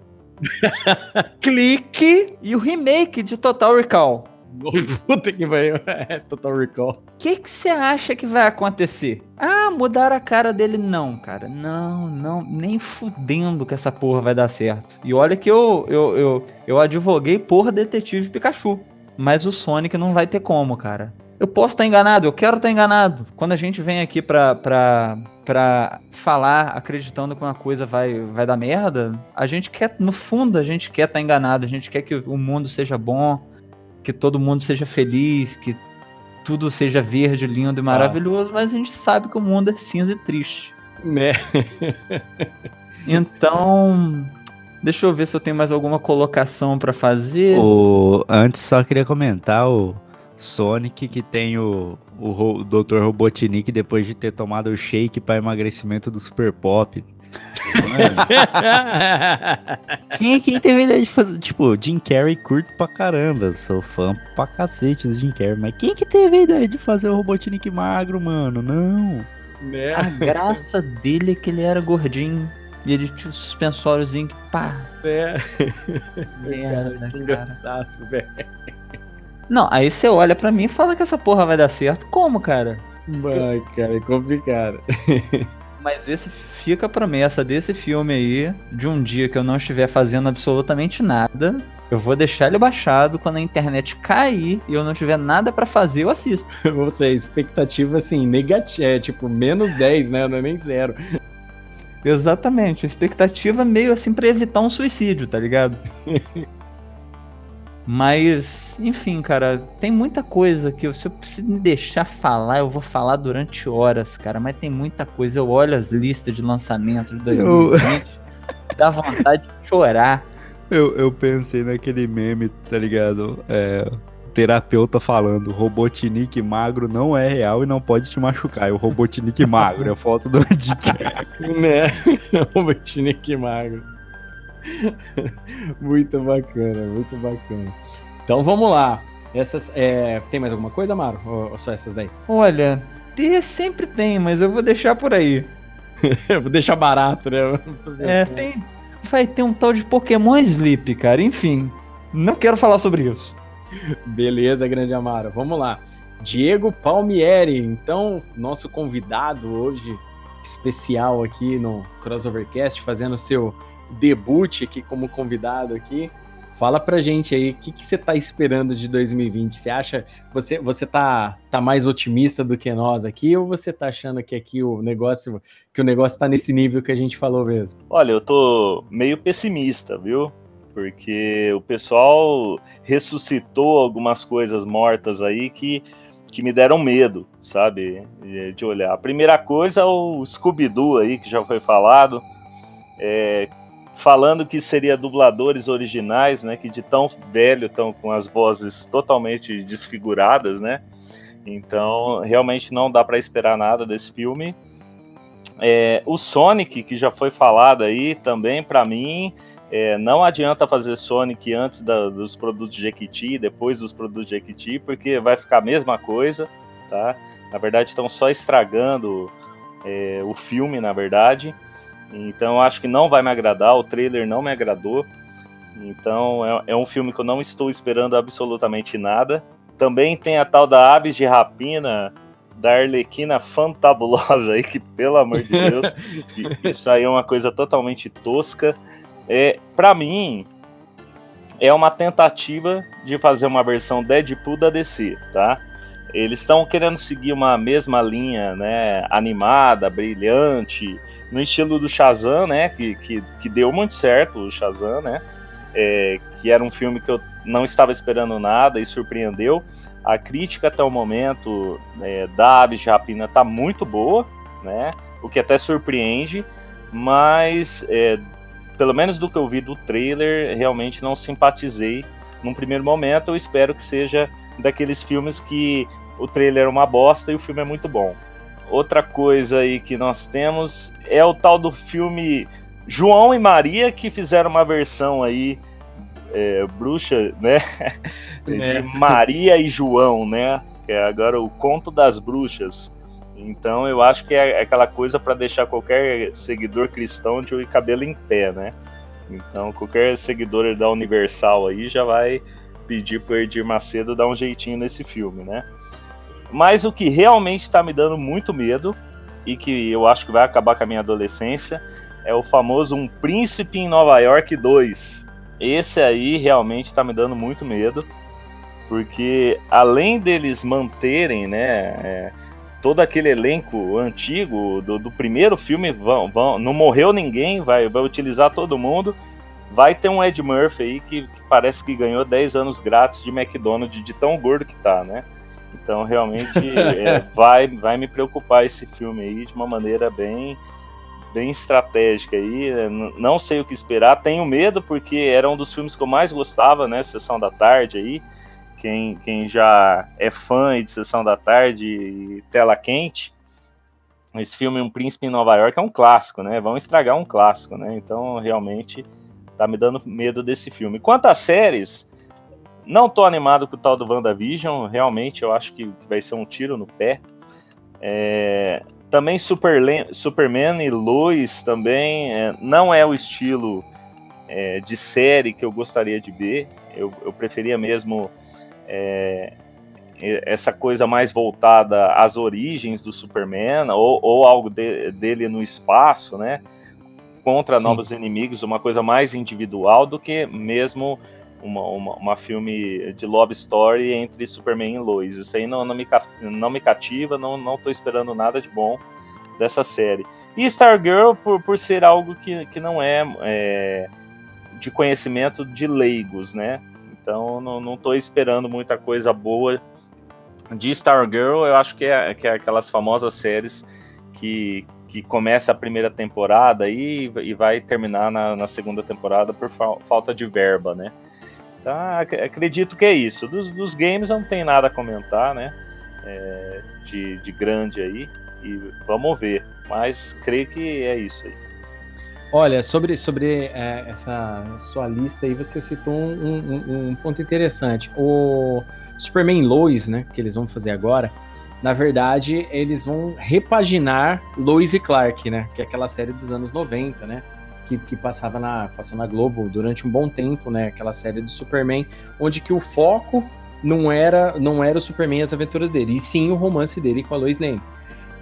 Clique e o remake de Total Recall. Puta que pariu. É, Total Recall. O que que você acha que vai acontecer? Ah, mudar a cara dele? Não, cara. Não, não. Nem fudendo que essa porra vai dar certo. E olha que eu, eu, eu, eu advoguei por Detetive Pikachu. Mas o Sonic não vai ter como, cara. Eu posso estar enganado, eu quero estar enganado. Quando a gente vem aqui pra, pra, pra falar acreditando que uma coisa vai, vai dar merda, a gente quer, no fundo, a gente quer estar enganado. A gente quer que o mundo seja bom, que todo mundo seja feliz, que tudo seja verde, lindo e maravilhoso, mas a gente sabe que o mundo é cinza e triste. Né? Então, deixa eu ver se eu tenho mais alguma colocação pra fazer. O... Antes só queria comentar o Sonic que tem o, o, o Dr. Robotnik depois de ter tomado o shake para emagrecimento do Super Pop. Mano, quem, quem teve a ideia de fazer? Tipo, Jim Carrey curto pra caramba. Sou fã pra cacete do Jim Carrey. Mas quem que teve a ideia de fazer o Robotnik magro, mano? Não. né? A graça dele é que ele era gordinho. E ele tinha um suspensóriozinho que pá. É. Merda, que cara. engraçado, velho. Não, aí você olha pra mim e fala que essa porra vai dar certo. Como, cara? Vai, cara, é complicado. Mas esse fica a promessa desse filme aí, de um dia que eu não estiver fazendo absolutamente nada, eu vou deixar ele baixado quando a internet cair e eu não tiver nada pra fazer, eu assisto. Ou seja, expectativa assim, negativa, é tipo menos 10, né? Não é nem zero. Exatamente, expectativa meio assim pra evitar um suicídio, tá ligado? Mas, enfim, cara, tem muita coisa que eu- se eu preciso me deixar falar, eu vou falar durante horas, cara. Mas tem muita coisa. Eu olho as listas de lançamento de 2020, dá vontade de chorar. Eu, eu pensei naquele meme, tá ligado? É, o terapeuta falando, Robotnik magro não é real e não pode te machucar. É o Robotnik magro, é a foto do Dick. né? O Betinique magro. muito bacana, muito bacana. Então vamos lá. Essas, é, tem mais alguma coisa, Amaro? Ou, ou só essas daí? Olha, ter sempre tem, mas eu vou deixar por aí. Eu vou deixar barato, né? É, tem. Vai ter um tal de Pokémon Sleep, cara. Enfim, não quero falar sobre isso. Beleza, grande Amaro. Vamos lá. Diego Palmieri, então, nosso convidado hoje especial aqui no Crossovercast, fazendo seu debut aqui como convidado aqui. Fala pra gente aí, o que, que você tá esperando de 2020? Você acha, você, você tá, tá mais otimista do que nós aqui, ou você tá achando que aqui o negócio, que o negócio tá nesse nível que a gente falou mesmo? Olha, eu tô meio pessimista, viu? Porque o pessoal ressuscitou algumas coisas mortas aí que, que me deram medo, sabe? De de olhar. A primeira coisa é o Scooby-Doo aí, que já foi falado. é, falando que seria dubladores originais, né? Que de tão velho estão com as vozes totalmente desfiguradas, né? Então, realmente não dá para esperar nada desse filme. É, o Sonic, que já foi falado aí também, para mim, é, não adianta fazer Sonic antes da- dos produtos Jequiti, depois dos produtos Jequiti, porque vai ficar a mesma coisa, tá? Na verdade, estão só estragando é, o filme, na verdade. Então, eu acho que não vai me agradar, o trailer não me agradou. Então, é, é um filme que eu não estou esperando absolutamente nada. Também tem a tal da Aves de Rapina, da Arlequina Fantabulosa aí, que pelo amor de Deus, isso aí é uma coisa totalmente tosca. É, para mim, é uma tentativa de fazer uma versão Deadpool da DC, tá? Eles estão querendo seguir uma mesma linha, né, animada, brilhante, no estilo do Shazam, né, que, que, que deu muito certo o Shazam, né, é, que era um filme que eu não estava esperando nada e surpreendeu. A crítica até o momento é, da Aves de Rapina tá muito boa, né, o que até surpreende, mas é, pelo menos do que eu vi do trailer, realmente não simpatizei num primeiro momento. Eu espero que seja daqueles filmes que o trailer é uma bosta e o filme é muito bom. Outra coisa aí que nós temos é o tal do filme João e Maria, que fizeram uma versão aí, é, bruxa, né? É. De Maria e João, né? Que é agora o Conto das Bruxas. Então eu acho que é aquela coisa para deixar qualquer seguidor cristão de cabelo em pé, né? Então qualquer seguidor da Universal aí já vai pedir pro Edir Macedo dar um jeitinho nesse filme, né? Mas o que realmente está me dando muito medo e que eu acho que vai acabar com a minha adolescência é o famoso Um Príncipe em Nova York 2. Esse aí realmente está me dando muito medo, porque além deles manterem, né, é, todo aquele elenco antigo do, do primeiro filme, vão, vão, não morreu ninguém, vai, vai utilizar todo mundo. Vai ter um Ed Murphy aí que, que parece que ganhou 10 anos grátis de McDonald's de tão gordo que tá, né? Então realmente é, vai, vai me preocupar esse filme aí de uma maneira bem, bem estratégica aí. N- Não sei o que esperar, tenho medo porque era um dos filmes que eu mais gostava, né? Sessão da tarde aí. Quem, quem já é fã de Sessão da Tarde e Tela Quente, esse filme Um Príncipe em Nova York é um clássico, né? Vão estragar um clássico, né? Então realmente tá me dando medo desse filme. Quanto às séries, não tô animado com o tal do WandaVision, realmente eu acho que vai ser um tiro no pé. É, também Superle- Superman e Lois também é, não é o estilo é, de série que eu gostaria de ver. Eu, eu preferia mesmo é, essa coisa mais voltada às origens do Superman ou, ou algo de- dele no espaço, né? Contra Sim. novos inimigos, uma coisa mais individual do que mesmo uma, uma, uma filme de love story entre Superman e Lois. Isso aí não, não, me, não me cativa, não, não tô esperando nada de bom dessa série. E Stargirl, por, por ser algo que, que não é, é de conhecimento de leigos, né? Então não, não tô esperando muita coisa boa de Stargirl. Eu acho que é, que é aquelas famosas séries que, que começa a primeira temporada aí e vai terminar na, na segunda temporada por fa- falta de verba, né? Então ac- acredito que é isso. Dos, dos games não tenho nada a comentar, né? É, de, de grande aí. E vamos ver. Mas creio que é isso aí. Olha, sobre, sobre é, essa sua lista aí, você citou um, um- um ponto interessante. O Superman Lois, né, que eles vão fazer agora, na verdade, eles vão repaginar Lois e Clark, né, que é aquela série dos anos 90, né, que, que passava na, passou na Globo durante um bom tempo, né, aquela série do Superman, onde que o foco não era, não era o Superman e as aventuras dele, e sim o romance dele com a Lois Lane.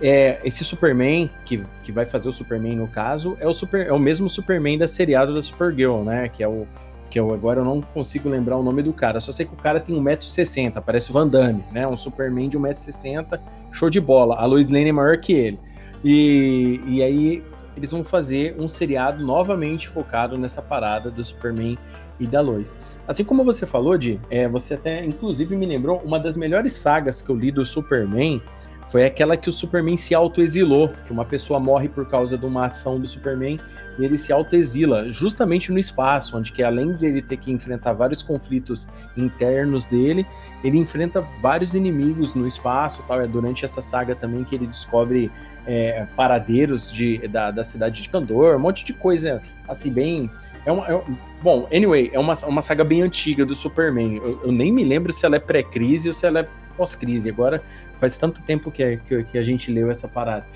É, esse Superman, que, que vai fazer o Superman no caso, é o, super, é o mesmo Superman da seriado da Supergirl, né? Que é o. Que eu, agora eu não consigo lembrar o nome do cara. Só sei que o cara tem 1,60m, parece Van Damme, né? Um Superman de 1,60m, show de bola. A Lois Lane é maior que ele. E, e aí eles vão fazer um seriado novamente focado nessa parada do Superman e da Lois. Assim como você falou, Di, é, você até inclusive me lembrou uma das melhores sagas que eu li do Superman foi aquela que o Superman se autoexilou, que uma pessoa morre por causa de uma ação do Superman e ele se autoexila, justamente no espaço, onde que além de ele ter que enfrentar vários conflitos internos dele, ele enfrenta vários inimigos no espaço, tal. É durante essa saga também que ele descobre é, paradeiros de, da, da cidade de Kandor, um monte de coisa assim bem. É uma, é bom, anyway, é uma, uma saga bem antiga do Superman. Eu, eu nem me lembro se ela é pré-crise ou se ela é pós-crise. Agora faz tanto tempo que, que, que a gente leu essa parada.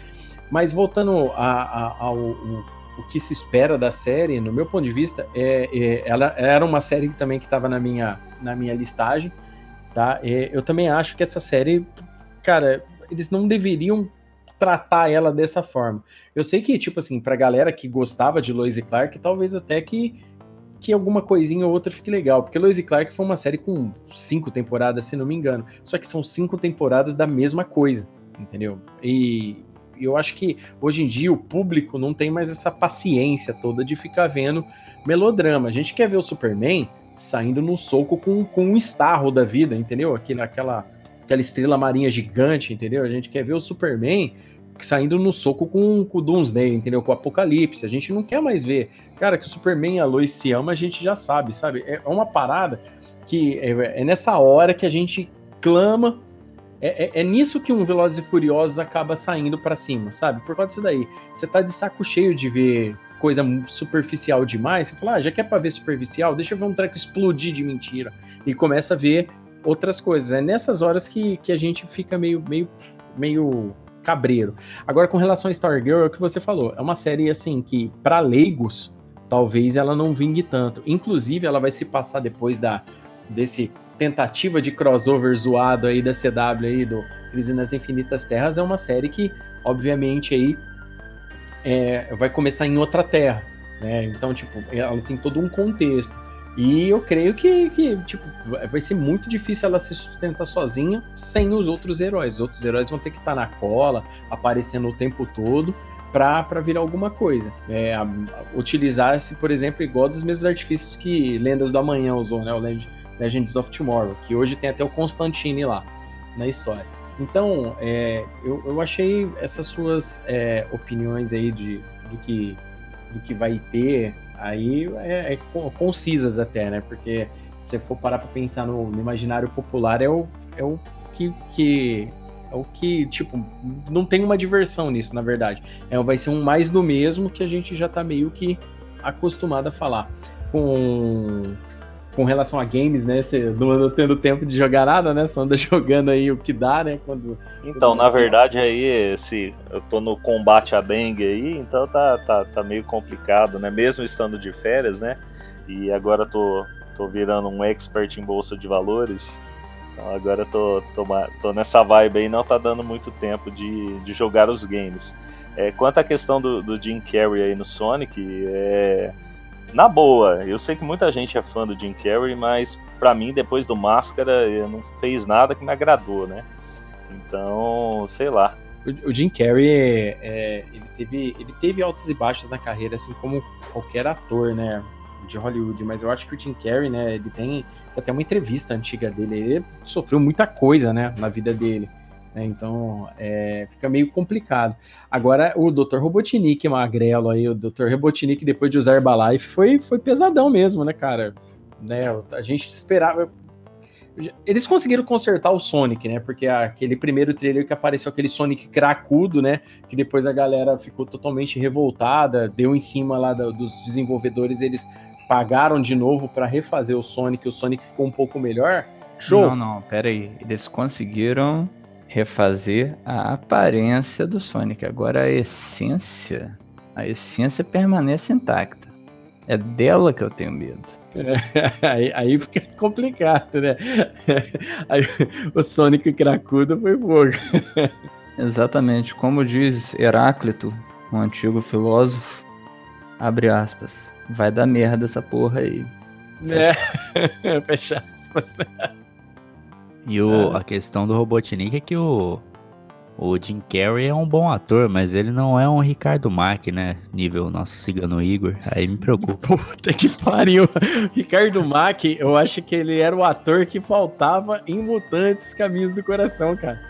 Mas voltando a- a- ao, o- que se espera da série, no meu ponto de vista, é, é- ela era uma série também que estava na minha, na minha listagem. Tá? É, eu também acho que essa série, cara, eles não deveriam tratar ela dessa forma. Eu sei que, tipo assim, pra galera que gostava de Lois e Clark, talvez até que, que alguma coisinha ou outra fique legal. Porque Lois e Clark foi uma série com cinco temporadas, se não me engano. Só que são cinco temporadas da mesma coisa, entendeu? E eu acho que hoje em dia o público não tem mais essa paciência toda de ficar vendo melodrama. A gente quer ver o Superman saindo num soco com, com um estarro da vida, entendeu? Aquele, aquela, aquela estrela marinha gigante, entendeu? A gente quer ver o Superman saindo no soco com, com o Doomsday, entendeu? Com o Apocalipse. A gente não quer mais ver. Cara, que o Superman e a Lois se amam, a gente já sabe, sabe? É uma parada que é, é nessa hora que a gente clama. É, é- é nisso que um Velozes e Furiosos acaba saindo pra cima, sabe? Por causa disso daí. Você tá de saco cheio de ver coisa superficial demais. Você fala, ah, já que é pra ver superficial, deixa eu ver um treco explodir de mentira. E começa a ver outras coisas. É nessas horas que, que a gente fica meio, meio, meio cabreiro. Agora, com relação a Stargirl, é o que você falou. É uma série, assim, que para leigos, talvez ela não vingue tanto. Inclusive, ela vai se passar depois da desse tentativa de crossover zoado aí da CW aí, do Crise nas Infinitas Terras. É uma série que, obviamente, aí é, vai começar em outra terra, né? Então, tipo, ela tem todo um contexto. E eu creio que, que, tipo, vai ser muito difícil ela se sustentar sozinha sem os outros heróis. Os outros heróis vão ter que estar na cola, aparecendo o tempo todo, pra virar alguma coisa. É, Utilizar-se, por exemplo, igual dos mesmos artifícios que Lendas do Amanhã usou, né? O Legend- Legends of Tomorrow, que hoje tem até o Constantine lá na história. Então, é, eu, eu achei essas suas é, opiniões aí de, do, que, do que vai ter aí é, é con- concisas até, né? Porque se for parar pra pensar no, no imaginário popular, é o, é o que, que é o que, tipo, não tem uma diversão nisso, na verdade. É, vai ser um mais do mesmo que a gente já tá meio que acostumado a falar. Com, com relação a games, né? Você não anda tendo tempo de jogar nada, né? Só anda jogando aí o que dá, né? Quando, Então, na verdade, aí, se eu tô no combate à dengue aí, então tá, tá, tá meio complicado, né? Mesmo estando de férias, né? E agora tô, tô virando um expert em bolsa de valores. Então agora tô, tô, tô nessa vibe aí, não tá dando muito tempo de, de jogar os games. É, quanto à questão do, do Jim Carrey aí no Sonic, é. Na boa, eu sei que muita gente é fã do Jim Carrey, mas pra mim, depois do Máscara, não fez nada que me agradou, né? Então, sei lá. O, o Jim Carrey, é, é, ele, teve, ele teve altos e baixos na carreira, assim como qualquer ator, né, de Hollywood. Mas eu acho que o Jim Carrey, né, ele tem, tem até uma entrevista antiga dele, ele sofreu muita coisa, né, na vida dele. Né, então, é, fica meio complicado. Agora, o Dr. Robotnik magrelo aí, o Dr. Robotnik, depois de usar Herbalife, foi, foi pesadão mesmo, né, cara? Né, a gente esperava... Eles conseguiram consertar o Sonic, né? Porque aquele primeiro trailer que apareceu aquele Sonic cracudo, né? Que depois a galera ficou totalmente revoltada, deu em cima lá da- dos desenvolvedores, eles pagaram de novo pra refazer o Sonic, o Sonic ficou um pouco melhor. Show! Não, não, pera aí. Eles conseguiram refazer a aparência do Sonic. Agora a essência, a essência permanece intacta. É dela que eu tenho medo. aí, aí fica complicado, né? Aí, o Sonic cracudo foi fogo. Exatamente, como diz Heráclito, um antigo filósofo, abre aspas, vai dar merda essa porra aí. É. Fecha aspas. E o, a questão do Robotnik é que o, o Jim Carrey é um bom ator, mas ele não é um Ricardo Mack, né? Nível nosso cigano Igor. Aí me preocupa. Puta que pariu. Ricardo Mack, eu acho que ele era o ator que faltava em Mutantes Caminhos do Coração, cara.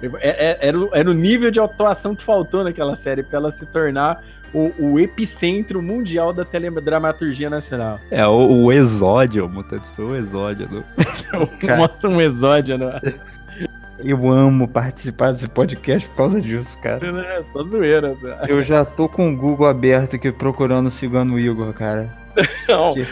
É- é- Era, o- era o nível de atuação que faltou naquela série pra ela se tornar o, o epicentro mundial da teledramaturgia nacional. É, o, o exódio, o Mutantes foi o exódio. né? Cara. Mostra um exódio, né? Eu amo participar desse podcast por causa disso, cara. É só zoeira. só. Eu já tô com o Google aberto aqui procurando o Cigano Igor, cara. Não, Que-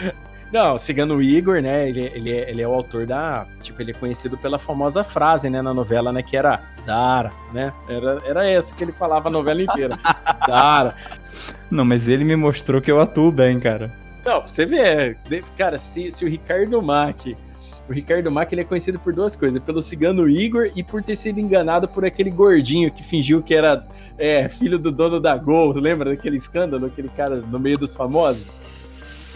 não, o Cigano Igor, né? Ele, ele, é, ele é o autor da. Tipo, ele é conhecido pela famosa frase, né, na novela, né? Que era Dara, né? Era, era isso que ele falava a novela inteira. Dara. Não, mas ele me mostrou que eu atuo bem, cara. Não, pra você ver, de- cara, se, se o Ricardo Mack. O Ricardo Mack ele é conhecido por duas coisas: pelo Cigano Igor e por ter sido enganado por aquele gordinho que fingiu que era é, filho do dono da Gol. Lembra daquele escândalo? Aquele cara no meio dos famosos?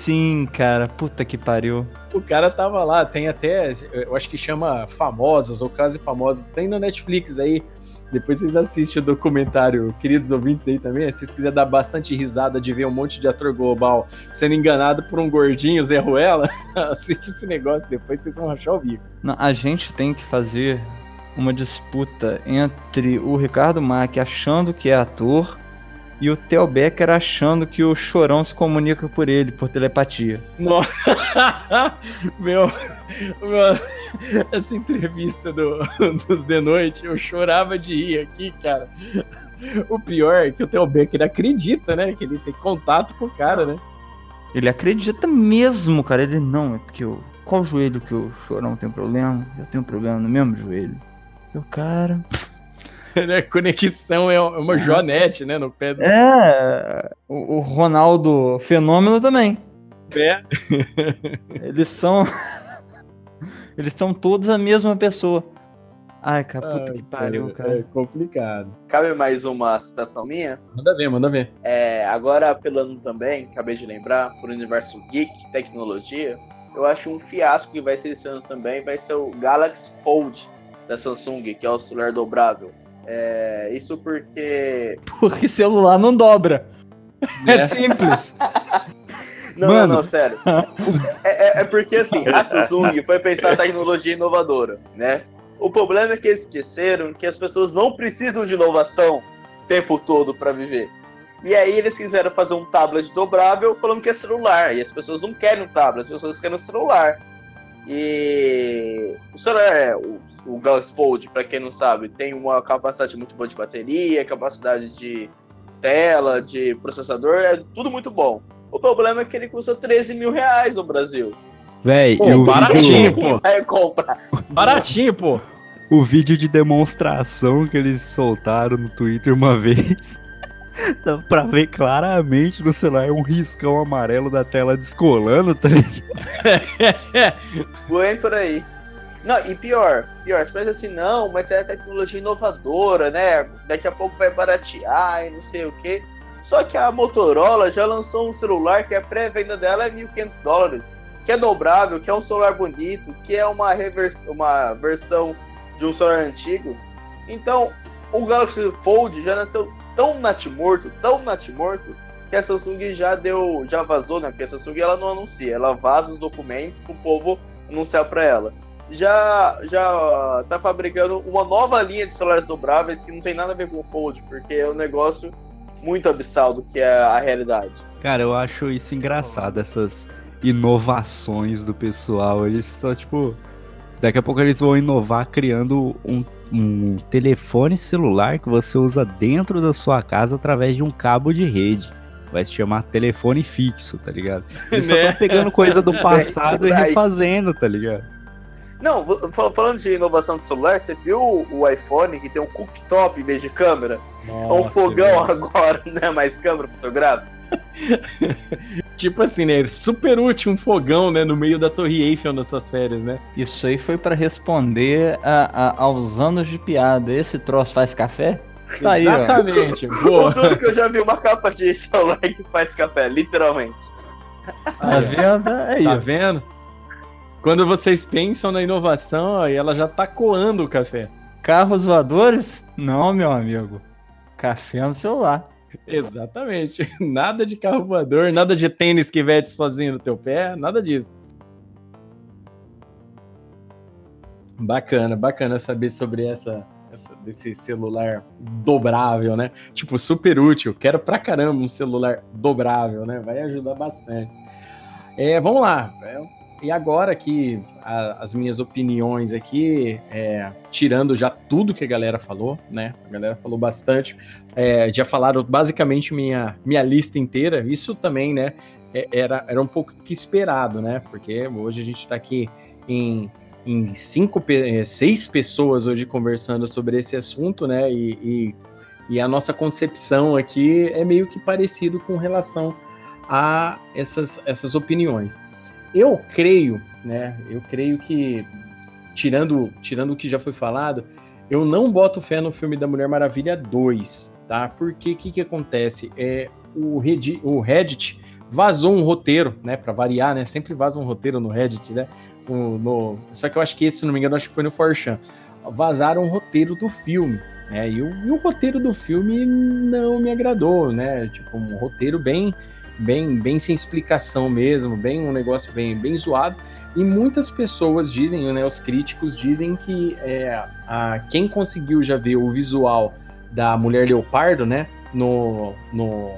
Sim, cara. Puta que pariu. O cara tava lá, tem até, eu acho que chama Famosos ou Quase Famosos, tem no Netflix aí. Depois vocês assistem o documentário, queridos ouvintes aí também. Se vocês quiserem dar bastante risada de ver um monte de ator global sendo enganado por um gordinho Zé Ruela, assiste esse negócio, depois vocês vão achar o bico. Não, a gente tem que fazer uma disputa entre o Ricardo Mack achando que é ator e o Theo Becker achando que o Chorão se comunica por ele, por telepatia. Nossa, meu, meu, essa entrevista do, do The Noite, eu chorava de rir aqui, cara. O pior é que o Theo Becker acredita, né? Que ele tem contato com o cara, né? Ele acredita mesmo, cara. Ele não, é porque o. Qual joelho que o Chorão tem problema? Eu tenho problema no mesmo joelho. E o cara. né? Conexão é uma joanete, né? No pé do É. O, o Ronaldo Fenômeno também. pé. Eles são. Eles são todos a mesma pessoa. Ai, cara, puta que pariu, É cara. complicado. Cabe mais uma citação minha? Manda ver, manda ver. É, agora apelando também, acabei de lembrar, por universo geek, tecnologia, eu acho um fiasco que vai ser esse ano também, vai ser o Galaxy Fold da Samsung, que é o celular dobrável. É, isso porque. Porque celular não dobra. É simples. Não, Mano. não, não, sério. É, é- é porque assim, a Samsung foi pensar em tecnologia inovadora, né? O problema é que eles esqueceram que as pessoas não precisam de inovação o tempo todo para viver. E aí eles quiseram fazer um tablet dobrável falando que é celular. E as pessoas não querem um tablet, as pessoas querem um celular. E o celular, é, o, o Galaxy Fold, para quem não sabe, tem uma capacidade muito boa de bateria, capacidade de tela, de processador, é tudo muito bom. O problema é que ele custa 13 mil reais no Brasil. Véi, Pô, e o baratinho, vídeo, pô. Aí compra. Baratinho, pô. o vídeo de demonstração que eles soltaram no Twitter uma vez. Dá pra ver claramente no celular um riscão amarelo da tela descolando, tá ligado? Foi por aí. Não, e pior, pior, as coisas assim, não, mas é tecnologia inovadora, né? Daqui a pouco vai baratear e não sei o quê. Só que a Motorola já lançou um celular que a pré-venda dela é 1.500 dólares, que é dobrável, que é um celular bonito, que é uma, revers uma versão de um celular antigo. Então, o Galaxy Fold já nasceu tão natimorto, tão natimorto, que a Samsung já deu, já vazou, né? Porque a Samsung ela não anuncia, ela vaza os documentos pro povo anunciar para ela. Já já tá fabricando uma nova linha de celulares dobráveis que não tem nada a ver com o Fold, porque é um negócio muito abissal do que é a realidade. Cara, eu acho isso engraçado, essas inovações do pessoal. Eles só, tipo, Daqui a pouco eles vão inovar criando um, um telefone celular que você usa dentro da sua casa através de um cabo de rede. Vai se chamar telefone fixo, tá ligado? Eles só Né? estão pegando coisa do passado e refazendo, tá ligado? Não, falando de inovação de celular, você viu o iPhone que tem um cooktop em vez de câmera? é um Nossa, fogão velho. agora, não é mais câmera fotográfica? Tipo assim, né? Super útil um fogão, né? No meio da Torre Eiffel nas suas férias, né? Isso aí foi pra responder a- a- aos anos de piada. Esse troço faz café? Tá aí, ó. Exatamente. O duro que eu já vi uma capa de celular que faz café, literalmente. Tá vendo? É aí. Tá vendo? Quando vocês pensam na inovação, ó, e ela já tá coando o café. Carros voadores? Não, meu amigo. Café no celular. Exatamente. Nada de carro voador, nada de tênis que vete sozinho no teu pé, nada disso. Bacana, bacana saber sobre essa, essa- desse celular dobrável, né? Tipo, super útil. Quero pra caramba um celular dobrável, né? Vai ajudar bastante. É, vamos lá. É, e agora que a- as minhas opiniões aqui, é, tirando já tudo que a galera falou, né? A galera falou bastante. É, já falaram basicamente minha, minha lista inteira. Isso também, né? é- Era, era um pouco que esperado, né? Porque hoje a gente tá aqui em, em cinco, é, seis pessoas hoje conversando sobre esse assunto, né? E, e, e a nossa concepção aqui é meio que parecido com relação a essas, essas opiniões. Eu creio, né? Eu creio que, tirando, tirando o que já foi falado, eu não boto fé no filme da Mulher Maravilha 2, tá? Porque o que, que acontece? É, o, Reddit, o Reddit vazou um roteiro, né? Pra variar, né? Sempre vaza um roteiro no Reddit, né? O- no- só que eu acho que esse, se não me engano, acho que foi no Forchan. Vazaram um roteiro do filme, né? E o, e o roteiro do filme não me agradou, né? Tipo, um roteiro bem, bem, bem sem explicação mesmo, bem um negócio bem, bem zoado. E muitas pessoas dizem, né? Os críticos dizem que é, a, quem conseguiu já ver o visual da Mulher Leopardo, né? No, no,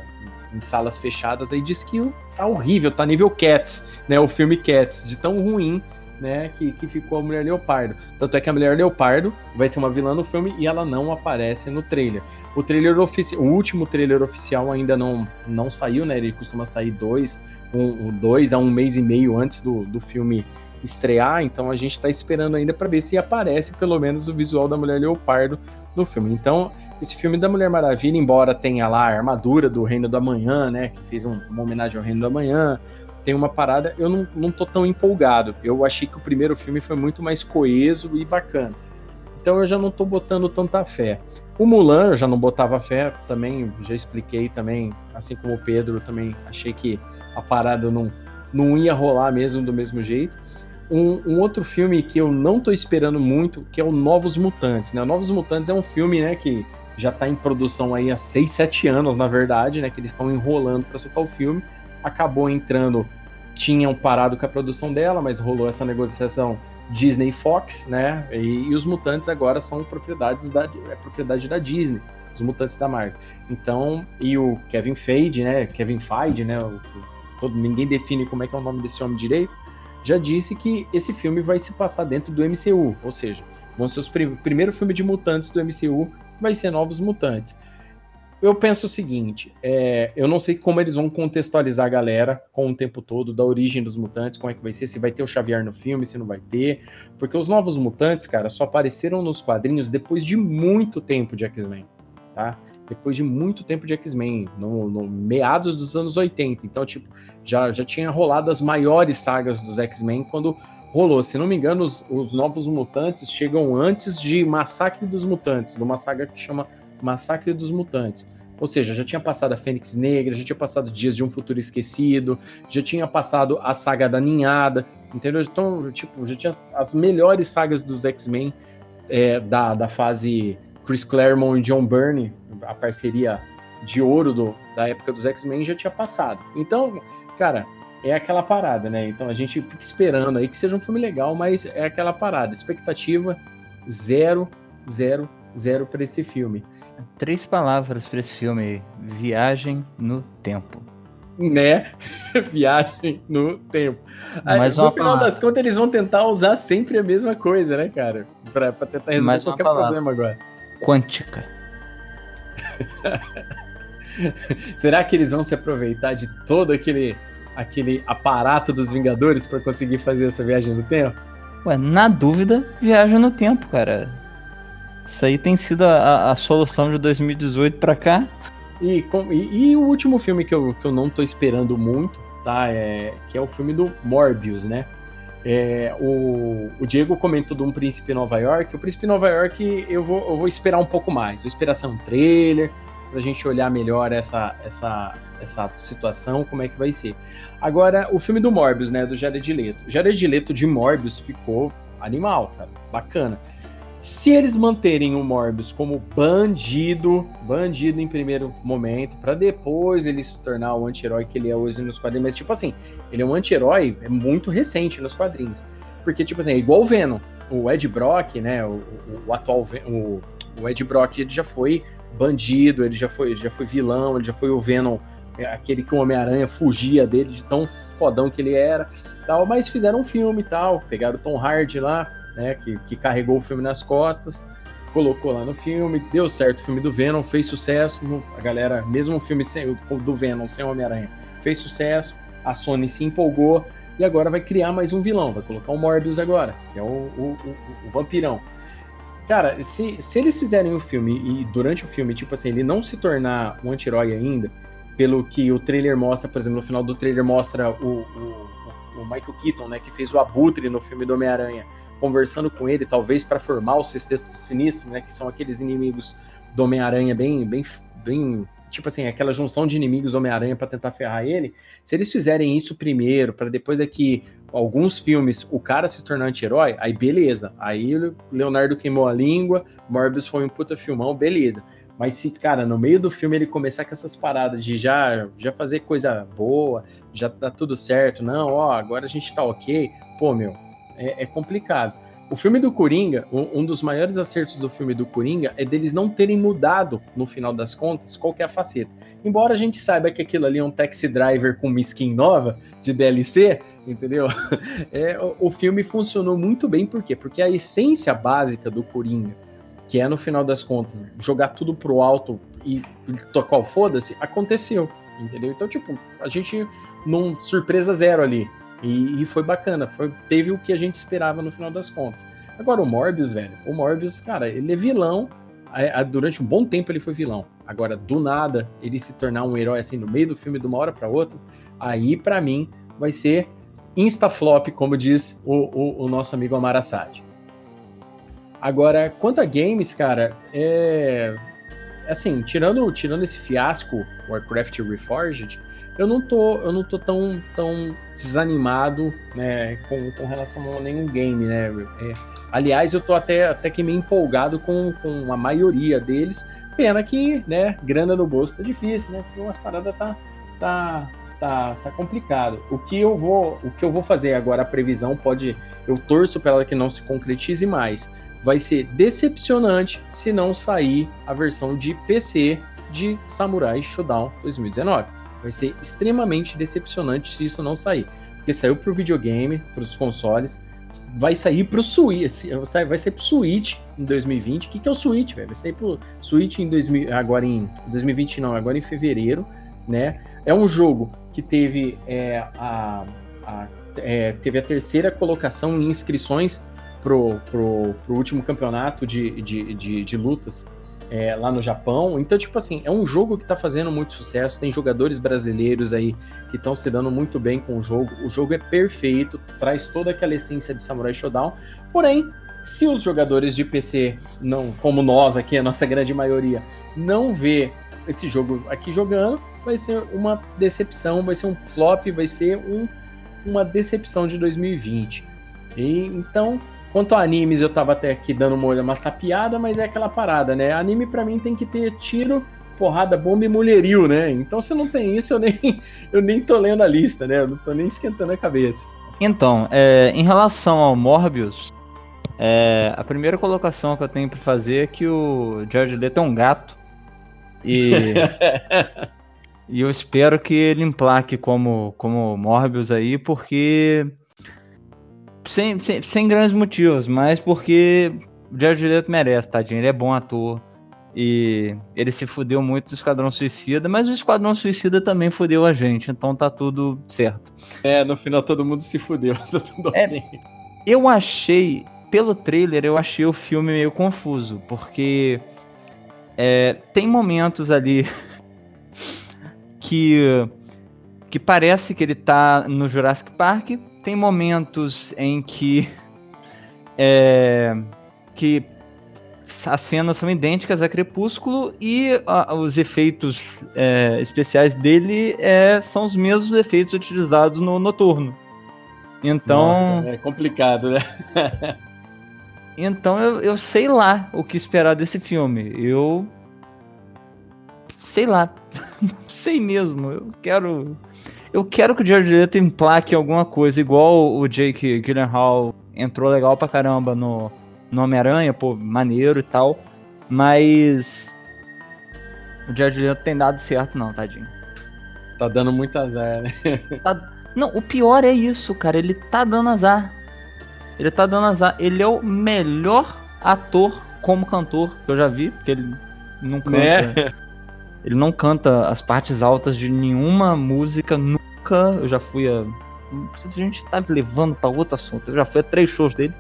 em salas fechadas, aí diz que tá horrível, tá nível Cats, né? O filme Cats, de tão ruim, né? Que, que ficou a Mulher Leopardo. Tanto é que a Mulher Leopardo vai ser uma vilã no filme e ela não aparece no trailer. O trailer oficial, o último trailer oficial ainda não, não saiu, né? Ele costuma sair dois, um, dois a um mês e meio antes do, do filme estrear, então a gente tá esperando ainda para ver se aparece pelo menos o visual da Mulher Leopardo no filme. Então, esse filme da Mulher Maravilha, embora tenha lá a armadura do Reino do Amanhã, né, que fez um- uma homenagem ao Reino do Amanhã, tem uma parada, eu não, não tô tão empolgado. Eu achei que o primeiro filme foi muito mais coeso e bacana. Então eu já não tô botando tanta fé. O Mulan eu já não botava fé, também já expliquei também, assim como o Pedro, também achei que a parada não, não ia rolar mesmo do mesmo jeito. Um, um outro filme que eu não tô esperando muito, que é o Novos Mutantes, né? O Novos Mutantes é um filme, né, que já tá em produção aí há 6, 7 anos, na verdade, né, que eles estão enrolando para soltar o filme. Acabou entrando, tinham parado com a produção dela, mas rolou essa negociação Disney Fox, né? E, e os Mutantes agora são propriedades da é propriedade da Disney, os Mutantes da Marvel. Então, e o Kevin Feige, né? Kevin Feige, né? o- todo, ninguém define como é que é o nome desse homem direito. Já disse que esse filme vai se passar dentro do MCU, ou seja, vão ser os prim primeiro filme de mutantes do MCU, vai ser Novos Mutantes. Eu penso o seguinte, é, eu não sei como eles vão contextualizar a galera com o tempo todo da origem dos mutantes, como é que vai ser, se vai ter o Xavier no filme, se não vai ter, porque os Novos Mutantes, cara, só apareceram nos quadrinhos depois de muito tempo de X-Men, tá? Depois de muito tempo de X-Men, no, no meados dos anos 80. Então, tipo, já, já tinha rolado as maiores sagas dos X-Men quando rolou. Se não me engano, os, os Novos Mutantes chegam antes de Massacre dos Mutantes, de uma saga que chama Massacre dos Mutantes. Ou seja, já tinha passado a Fênix Negra, já tinha passado Dias de um Futuro Esquecido, já tinha passado a saga da Ninhada, entendeu? Então, tipo, já tinha as melhores sagas dos X-Men é, da, da fase Chris Claremont e John Byrne, a parceria de ouro do, da época dos X-Men já tinha passado. Então, cara, é aquela parada, né? Então a gente fica esperando aí que seja um filme legal, mas é aquela parada. Expectativa zero, zero, zero para esse filme. Três palavras pra esse filme. Viagem no tempo. né? Viagem no tempo. Aí, no final palavra. das contas, eles vão tentar usar sempre a mesma coisa, né, cara? Pra, pra tentar resolver Mais qualquer palavra. problema agora. Quântica. Será que eles vão se aproveitar de todo aquele, aquele aparato dos Vingadores pra conseguir fazer essa viagem no tempo? Ué, na dúvida, viaja no tempo, cara. Isso aí tem sido a, a- solução de 2018 pra cá. E, com- e- e o último filme que eu, que eu não tô esperando muito, tá? É, que é o filme do Morbius, né? É, o, o Diego comentou de um Príncipe Nova York. O Príncipe Nova York eu vou, eu vou esperar um pouco mais. Vou esperar ser um trailer pra gente olhar melhor essa, essa, essa situação, como é que vai ser. Agora, o filme do Morbius, né? Do Jared Leto. O Jared Leto de Morbius ficou animal, cara. Bacana. Se eles manterem o Morbius como bandido, bandido em primeiro momento, pra depois ele se tornar o anti-herói que ele é hoje nos quadrinhos, mas tipo assim, ele é um anti-herói é muito recente nos quadrinhos. Porque, tipo assim, é igual o Venom. O Ed Brock, né? O, o- o atual o, o Ed Brock ele já foi bandido, ele já foi, ele já foi vilão, ele já foi o Venom, é, aquele que o Homem-Aranha fugia dele de tão fodão que ele era, tal, mas fizeram um filme e tal, pegaram o Tom Hardy lá, né, que, que carregou o filme nas costas, colocou lá no filme, deu certo o filme do Venom, fez sucesso, a galera, mesmo o filme sem, do Venom, sem Homem-Aranha, fez sucesso, a Sony se empolgou, e agora vai criar mais um vilão, vai colocar o Morbius agora, que é o, o, o- o vampirão. Cara, se, se eles fizerem o filme e durante o filme, tipo assim, ele não se tornar um anti-herói ainda, pelo que o trailer mostra, por exemplo, no final do trailer mostra o, o, o Michael Keaton, né, que fez o Abutre no filme do Homem-Aranha, conversando com ele, talvez para formar o Sexteto Sinistro, né, que são aqueles inimigos do Homem-Aranha bem, bem, bem, tipo assim, aquela junção de inimigos Homem-Aranha para tentar ferrar ele. Se eles fizerem isso primeiro, para depois daqui alguns filmes o cara se tornar anti-herói, aí beleza. Aí Leonardo queimou a língua, Morbius foi um puta filmão, beleza. Mas se, cara, no meio do filme ele começar com essas paradas de já, já fazer coisa boa, já tá tudo certo, não, ó, agora a gente tá ok, pô, meu, é, é complicado. O filme do Coringa, um, dos maiores acertos do filme do Coringa é deles não terem mudado, no final das contas, qual que é faceta. Embora a gente saiba que aquilo ali é um taxi driver com uma skin nova de DLC, entendeu? É, o, filme funcionou muito bem, por quê? Porque a essência básica do Coringa, que é no final das contas jogar tudo pro alto e, e tocar o foda-se, aconteceu, entendeu? Então, tipo, a gente num surpresa zero ali. E, e foi bacana, foi, teve o que a gente esperava no final das contas. Agora, o Morbius, velho, o Morbius, cara, ele é vilão. a- a- durante um bom tempo ele foi vilão. Agora, do nada, ele se tornar um herói assim no meio do filme, de uma hora pra outra, aí pra mim vai ser insta-flop, como diz o, o, o nosso amigo Amar Assad. Agora, quanto a games, cara, é. Assim, tirando, tirando esse fiasco Warcraft Reforged, eu não tô, eu não tô tão, tão desanimado né, com, com relação a nenhum game, né? É, aliás, eu tô até, até que meio empolgado com, com a maioria deles. Pena que, né, grana no bolso tá difícil, né? Porque umas paradas tá, tá, tá, tá complicado. O que eu vou, o que eu vou fazer agora, a previsão pode, eu torço para ela que não se concretize mais. Vai ser decepcionante se não sair a versão de PC de Samurai Shodown 2019. Vai ser extremamente decepcionante se isso não sair. Porque saiu pro videogame, pros consoles, vai sair pro Switch, vai sair pro Switch em 2020. O que, que é o Switch, velho? Vai sair pro Switch em 2000, agora em 2020 não, agora em fevereiro, né? É um jogo que teve é, a, a- é, teve a terceira colocação em inscrições pro, pro, pro último campeonato de, de, de, de lutas é, lá no Japão. Então, tipo assim, é um jogo que tá fazendo muito sucesso. Tem jogadores brasileiros aí que estão se dando muito bem com o jogo. O jogo é perfeito, traz toda aquela essência de Samurai Shodown. Porém, se os jogadores de PC, não, como nós aqui, a nossa grande maioria, não vê esse jogo aqui jogando, vai ser uma decepção, vai ser um flop, vai ser um, uma decepção de 2020. E, então, quanto a animes, eu tava até aqui dando uma, olhada, uma sapiada, mas é aquela parada, né? Anime pra mim tem que ter tiro, porrada, bomba e mulherio, né? Então se não tem isso, eu nem, eu nem tô lendo a lista, né? Eu não tô nem esquentando a cabeça. Então, é, em relação ao Morbius, é, a primeira colocação que eu tenho pra fazer é que o Jared Leto é um gato. E E eu espero que ele emplaque como, como Morbius aí, porque. Sem, sem, sem grandes motivos, mas porque o Jared Leto merece, tadinho. Ele é bom ator. E ele se fudeu muito do Esquadrão Suicida, mas o Esquadrão Suicida também fudeu a gente, então tá tudo certo. É, no final todo mundo se fudeu. Tá tudo É. ok. Eu achei, pelo trailer, eu achei o filme meio confuso, porque é, tem momentos ali que, que parece que ele tá no Jurassic Park, tem momentos em que é, que as cenas são idênticas a Crepúsculo e a- os efeitos é, especiais dele é, são os mesmos efeitos utilizados no Noturno. Então, Nossa, é complicado, né? então eu, eu sei lá o que esperar desse filme. Eu. Sei lá. Não sei mesmo. Eu quero. Eu quero que o Jared Leto emplaque alguma coisa, igual o Jake Gyllenhaal entrou legal pra caramba no, no Homem-Aranha, pô, maneiro e tal. Mas. O Jared Leto tem dado certo, não, tadinho. Tá dando muito azar, né? Não, o pior é isso, cara. Ele tá dando azar. Ele tá dando azar. Ele é o melhor ator como cantor que eu já vi, porque ele não canta. Né? Ele não canta as partes altas de nenhuma música nunca. Eu já fui a. A gente tá levando pra outro assunto. Eu já fui a três shows dele.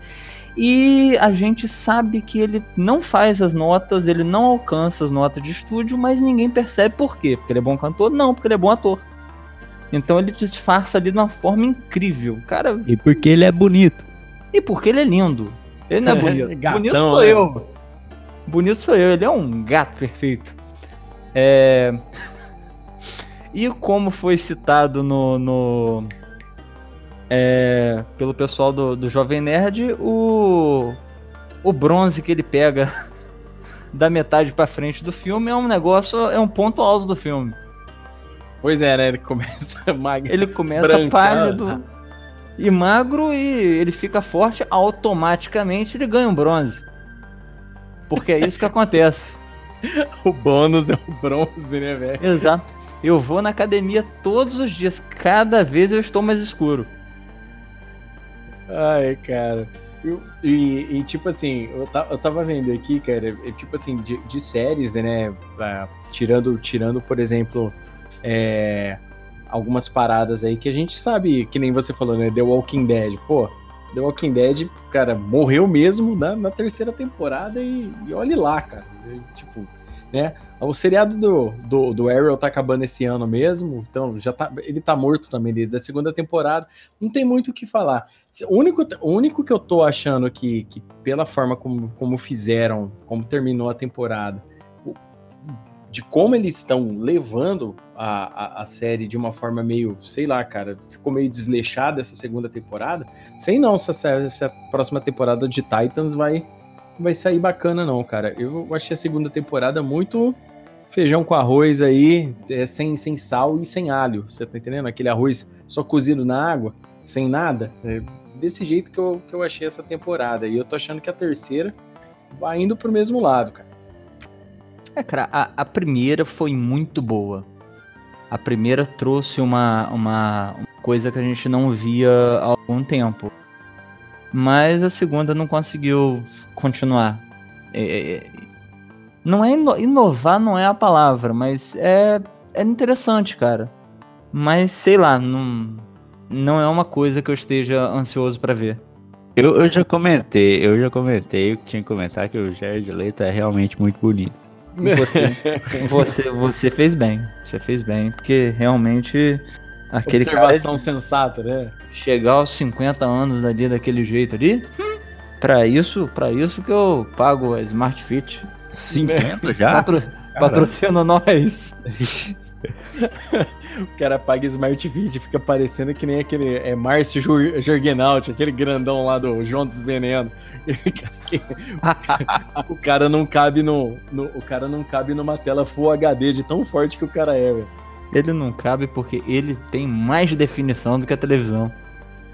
E a gente sabe que ele não faz as notas, ele não alcança as notas de estúdio, mas ninguém percebe por quê. Porque ele é bom cantor? Não, porque ele é bom ator. Então ele disfarça ali de uma forma incrível. Cara, E porque ele é bonito. e porque ele é lindo. Ele não é bonito. Gatão, bonito sou né? eu. Bonito sou eu. Ele é um gato perfeito. É... E como foi citado no. no- é, pelo pessoal do, do Jovem Nerd, o. O bronze que ele pega da metade pra frente do filme é um negócio. É um ponto alto do filme. Pois é, né? Ele começa magro. Ele começa pálido e magro e ele fica forte, automaticamente ele ganha um bronze. Porque é isso que acontece. O bônus é o bronze, né, velho? Exato. Eu vou na academia todos os dias, cada vez eu estou mais escuro. Ai, cara. Eu- e, e, tipo assim, eu, ta- eu tava vendo aqui, cara, é, tipo assim, de, de séries, né? ah, tirando, tirando, por exemplo, é, algumas paradas aí que a gente sabe, que nem você falou, né? The Walking Dead. Pô, The Walking Dead, cara, morreu mesmo na, na terceira temporada e, e olhe lá, cara. E, tipo, né? O seriado do, do, do Arrow tá acabando esse ano mesmo, então já tá, ele tá morto também desde a segunda temporada. Não tem muito o que falar. O único, o único que eu tô achando que, que pela forma como, como fizeram, como terminou a temporada, de como eles estão levando a, a, a série de uma forma meio, sei lá, cara, ficou meio desleixada essa segunda temporada. Sei não se essa, essa próxima temporada de Titans vai, vai sair bacana, não, cara. Eu achei a segunda temporada muito feijão com arroz aí, é, sem, sem sal e sem alho. Você tá entendendo? Aquele arroz só cozido na água, sem nada. É desse jeito que eu, que eu achei essa temporada. E eu tô achando que a terceira vai indo pro mesmo lado, cara. É, cara, a, a primeira foi muito boa. A primeira trouxe uma, uma, uma coisa que a gente não via há algum tempo. Mas a segunda não conseguiu continuar. É, é, não é ino- inovar, não é a palavra, mas é, é interessante, cara. Mas sei lá, não, não é uma coisa que eu esteja ansioso pra ver. Eu, eu já comentei, eu já comentei, eu tinha que comentar que o Jared Leto é realmente muito bonito. Você, você, você fez bem. Você fez bem, porque realmente aquele cara Observação sensata, né? chegar aos 50 anos ali daquele jeito ali, hum, pra isso, para isso que eu pago a Smart Fit. 50 já? Patro, patrocina nós. O cara paga Smart Fit, fica parecendo que nem aquele é Márcio Jorgenalt, aquele grandão lá do João dos Veneno. o cara não cabe no, no- o cara não cabe numa tela Full HD de tão forte que o cara é, velho. Ele não cabe porque ele tem mais definição do que a televisão.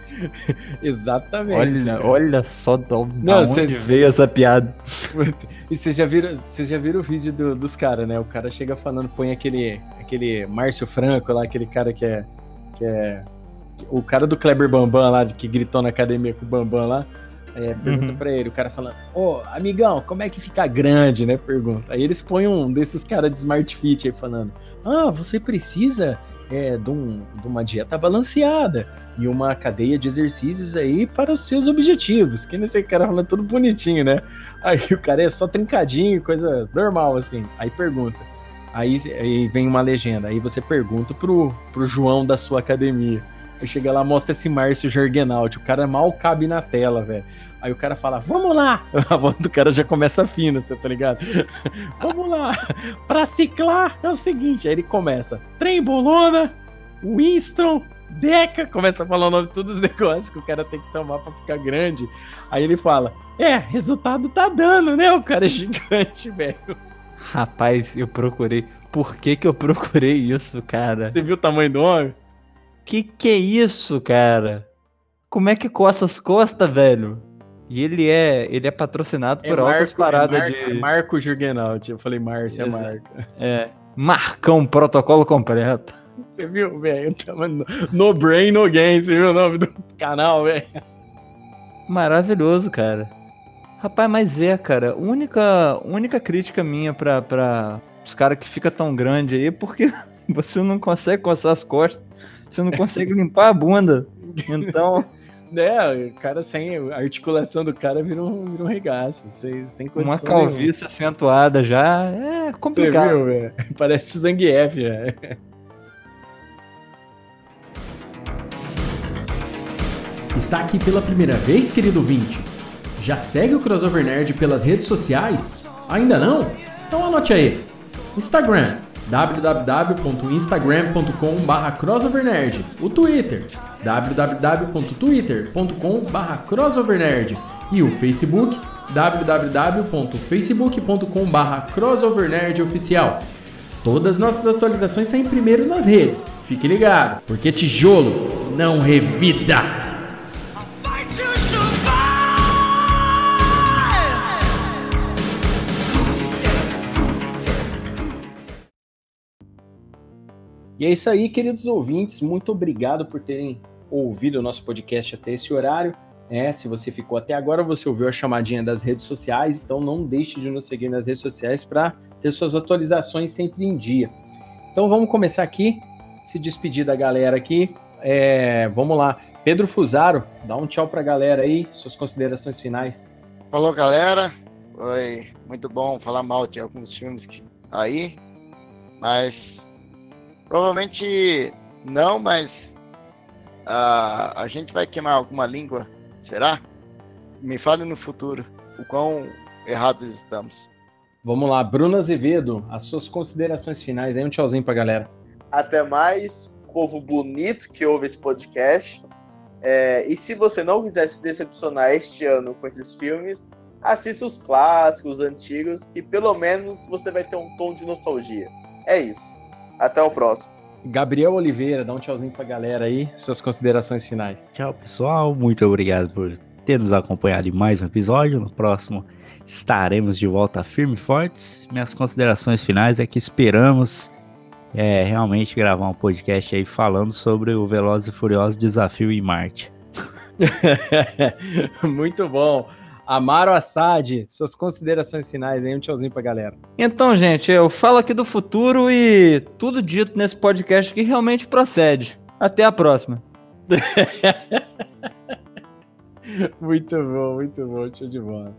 Exatamente. Olha, olha só da Não, cês- veio essa piada. E vocês já viram, já viram o vídeo do- dos caras, né? O cara chega falando, põe aquele, aquele Márcio Franco lá, aquele cara que é, que é o cara do Kleber Bambam lá, que gritou na academia com o Bambam lá. É, pergunta Uhum. pra ele, o cara falando, ô, amigão, como é que fica grande, né? Pergunta. Aí eles põem um desses caras de Smart Fit aí falando, ah, você precisa é, de, um- de uma dieta balanceada e uma cadeia de exercícios aí para os seus objetivos. Que nem esse cara falando tudo bonitinho, né? Aí o cara é só trincadinho, coisa normal, assim. Aí pergunta. Aí, aí vem uma legenda. Aí você pergunta pro, pro João da sua academia. Aí chega lá, mostra esse Márcio Jorgenalt. O cara mal cabe na tela, velho. Aí o cara fala, vamos lá! A voz do cara já começa fina, você tá ligado? vamos lá! Pra ciclar é o seguinte. Aí ele começa, trem bolona, Winston, Deca, começa a falar o nome de todos os negócios que o cara tem que tomar pra ficar grande. Aí ele fala, é, resultado tá dando, né? O cara é gigante, velho. Rapaz, eu procurei. Por que que eu procurei isso, cara? Você viu o tamanho do homem? Que que é isso, cara? Como é que coça as costas, velho? E ele é, ele é patrocinado por altas paradas é Mar- de. Marco Jurgenalt. Eu falei Márcia, é. Marco. É. Marcão, protocolo completo. Você viu, velho? No, no Brain, No Gain. Você viu o nome do canal, velho? Maravilhoso, cara. Rapaz, mas é, cara. Única, única crítica minha pra, pra os caras que fica tão grande aí, porque você não consegue coçar as costas, você não consegue limpar a bunda. Então, É, o cara sem. A articulação do cara vira um, vira um regaço. Sem, sem condição uma calvície acentuada já é nenhuma. Você complicado. viu, velho? Parece o Zangief, velho. Está aqui pela primeira vez, querido ouvinte? Já segue o Crossover Nerd pelas redes sociais? Ainda não? Então anote aí. Instagram www.instagram.com.br crossovernerd O Twitter www.twitter.com.br crossovernerd E o Facebook www.facebook.com.br crossovernerd Todas nossas atualizações saem primeiro nas redes. Fique ligado, porque tijolo não revida! E é isso aí, queridos ouvintes. Muito obrigado por terem ouvido o nosso podcast até esse horário. É, se você ficou até agora, você ouviu a chamadinha das redes sociais, então não deixe de nos seguir nas redes sociais para ter suas atualizações sempre em dia. Então vamos começar aqui, se despedir da galera aqui. É, vamos lá. Pedro Fusaro, dá um tchau pra galera aí, suas considerações finais. Falou, galera. Foi muito bom falar mal de alguns filmes que aí, mas provavelmente não, mas ah, a gente vai queimar alguma língua, será? Me fale no futuro o quão errados estamos. Vamos lá, Bruno Azevedo, as suas considerações finais aí, um tchauzinho pra galera. Até mais, povo bonito que ouve esse podcast. É, e se você não quiser se decepcionar este ano com esses filmes, assista os clássicos, os antigos, que pelo menos você vai ter um tom de nostalgia. É isso. Até o próximo. Gabriel Oliveira, dá um tchauzinho pra galera aí, suas considerações finais. Tchau, pessoal. Muito obrigado por ter nos acompanhado em mais um episódio. No próximo estaremos de volta firme e fortes. Minhas considerações finais é que esperamos é, realmente gravar um podcast aí falando sobre o Velozes e Furiosos Desafio em Marte. Muito bom. Amaro Assad, suas considerações finais aí, um tchauzinho pra galera. Então, gente, eu falo aqui do futuro e tudo dito nesse podcast que realmente procede. Até a próxima. Muito bom, muito bom, show de bola.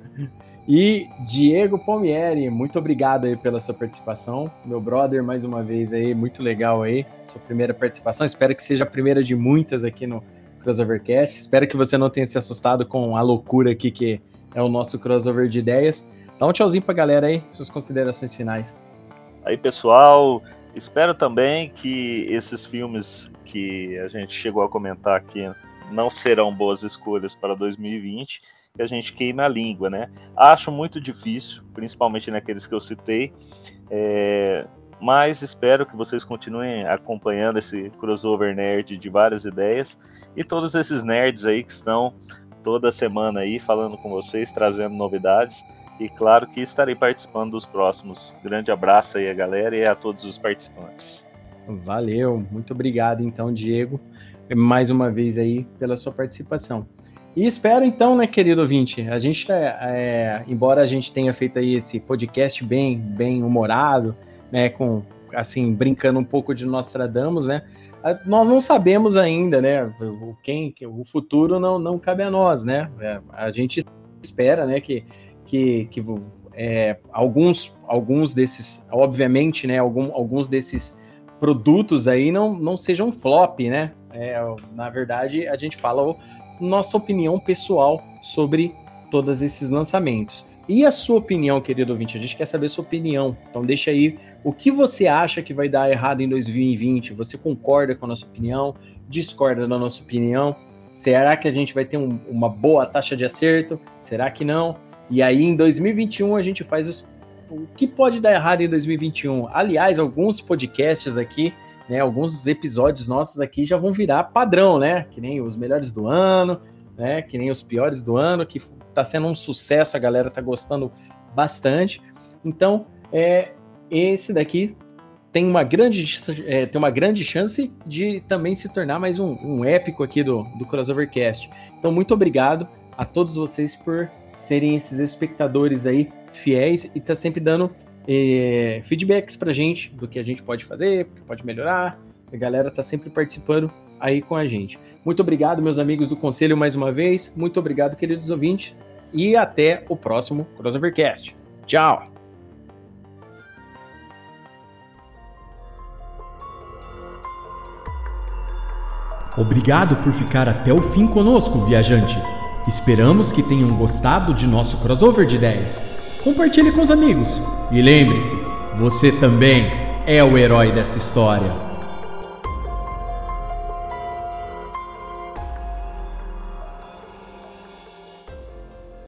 E Diego Palmieri, muito obrigado aí pela sua participação. Meu brother, mais uma vez aí, muito legal aí, sua primeira participação. Espero que seja a primeira de muitas aqui no Crossovercast. Espero que você não tenha se assustado com a loucura aqui que é o nosso crossover de ideias. Dá um tchauzinho pra galera aí, suas considerações finais. Aí, pessoal, espero também que esses filmes que a gente chegou a comentar aqui não serão boas escolhas para 2020, que a gente queime a língua, né? Acho muito difícil, principalmente naqueles que eu citei. É, mas espero que vocês continuem acompanhando esse crossover nerd de várias ideias e todos esses nerds aí que estão toda semana aí falando com vocês, trazendo novidades. E claro que estarei participando dos próximos. Grande abraço aí a galera e a todos os participantes. Valeu, muito obrigado então, Diego, mais uma vez aí pela sua participação. E espero então, né, querido ouvinte, a gente, é, é, embora a gente tenha feito aí esse podcast bem, bem humorado, né, com, assim, brincando um pouco de Nostradamus, né, nós não sabemos ainda, né, o, quem, o futuro não, não cabe a nós, né, É, a gente espera, né, que, que, que é, alguns, alguns desses, obviamente, né, algum, alguns desses produtos aí não, não sejam flop, né, é, na verdade, a gente fala o, nossa opinião pessoal sobre todos esses lançamentos. E a sua opinião, querido ouvinte? A gente quer saber a sua opinião. Então deixa aí o que você acha que vai dar errado em 2020. Você concorda com a nossa opinião? Discorda da nossa opinião? Será que a gente vai ter um- uma boa taxa de acerto? Será que não? E aí em 2021 a gente faz os- o que pode dar errado em 2021. Aliás, alguns podcasts aqui né, alguns episódios nossos aqui já vão virar padrão, né? Que nem os melhores do ano, né? Que nem os piores do ano, que tá sendo um sucesso, a galera tá gostando bastante. Então, é, esse daqui tem uma grande, é, tem uma grande chance de também se tornar mais um, um épico aqui do, do Crossovercast. Então, muito obrigado a todos vocês por serem esses espectadores aí fiéis e tá sempre dando eh, feedbacks pra gente do que a gente pode fazer, pode melhorar. A galera tá sempre participando aí com a gente. Muito obrigado, meus amigos do conselho, mais uma vez. Muito obrigado, queridos ouvintes. E até o próximo Crossovercast. Tchau! Obrigado por ficar até o fim conosco, viajante. Esperamos que tenham gostado de nosso crossover de 10. Compartilhe com os amigos. E lembre-se, você também é o herói dessa história.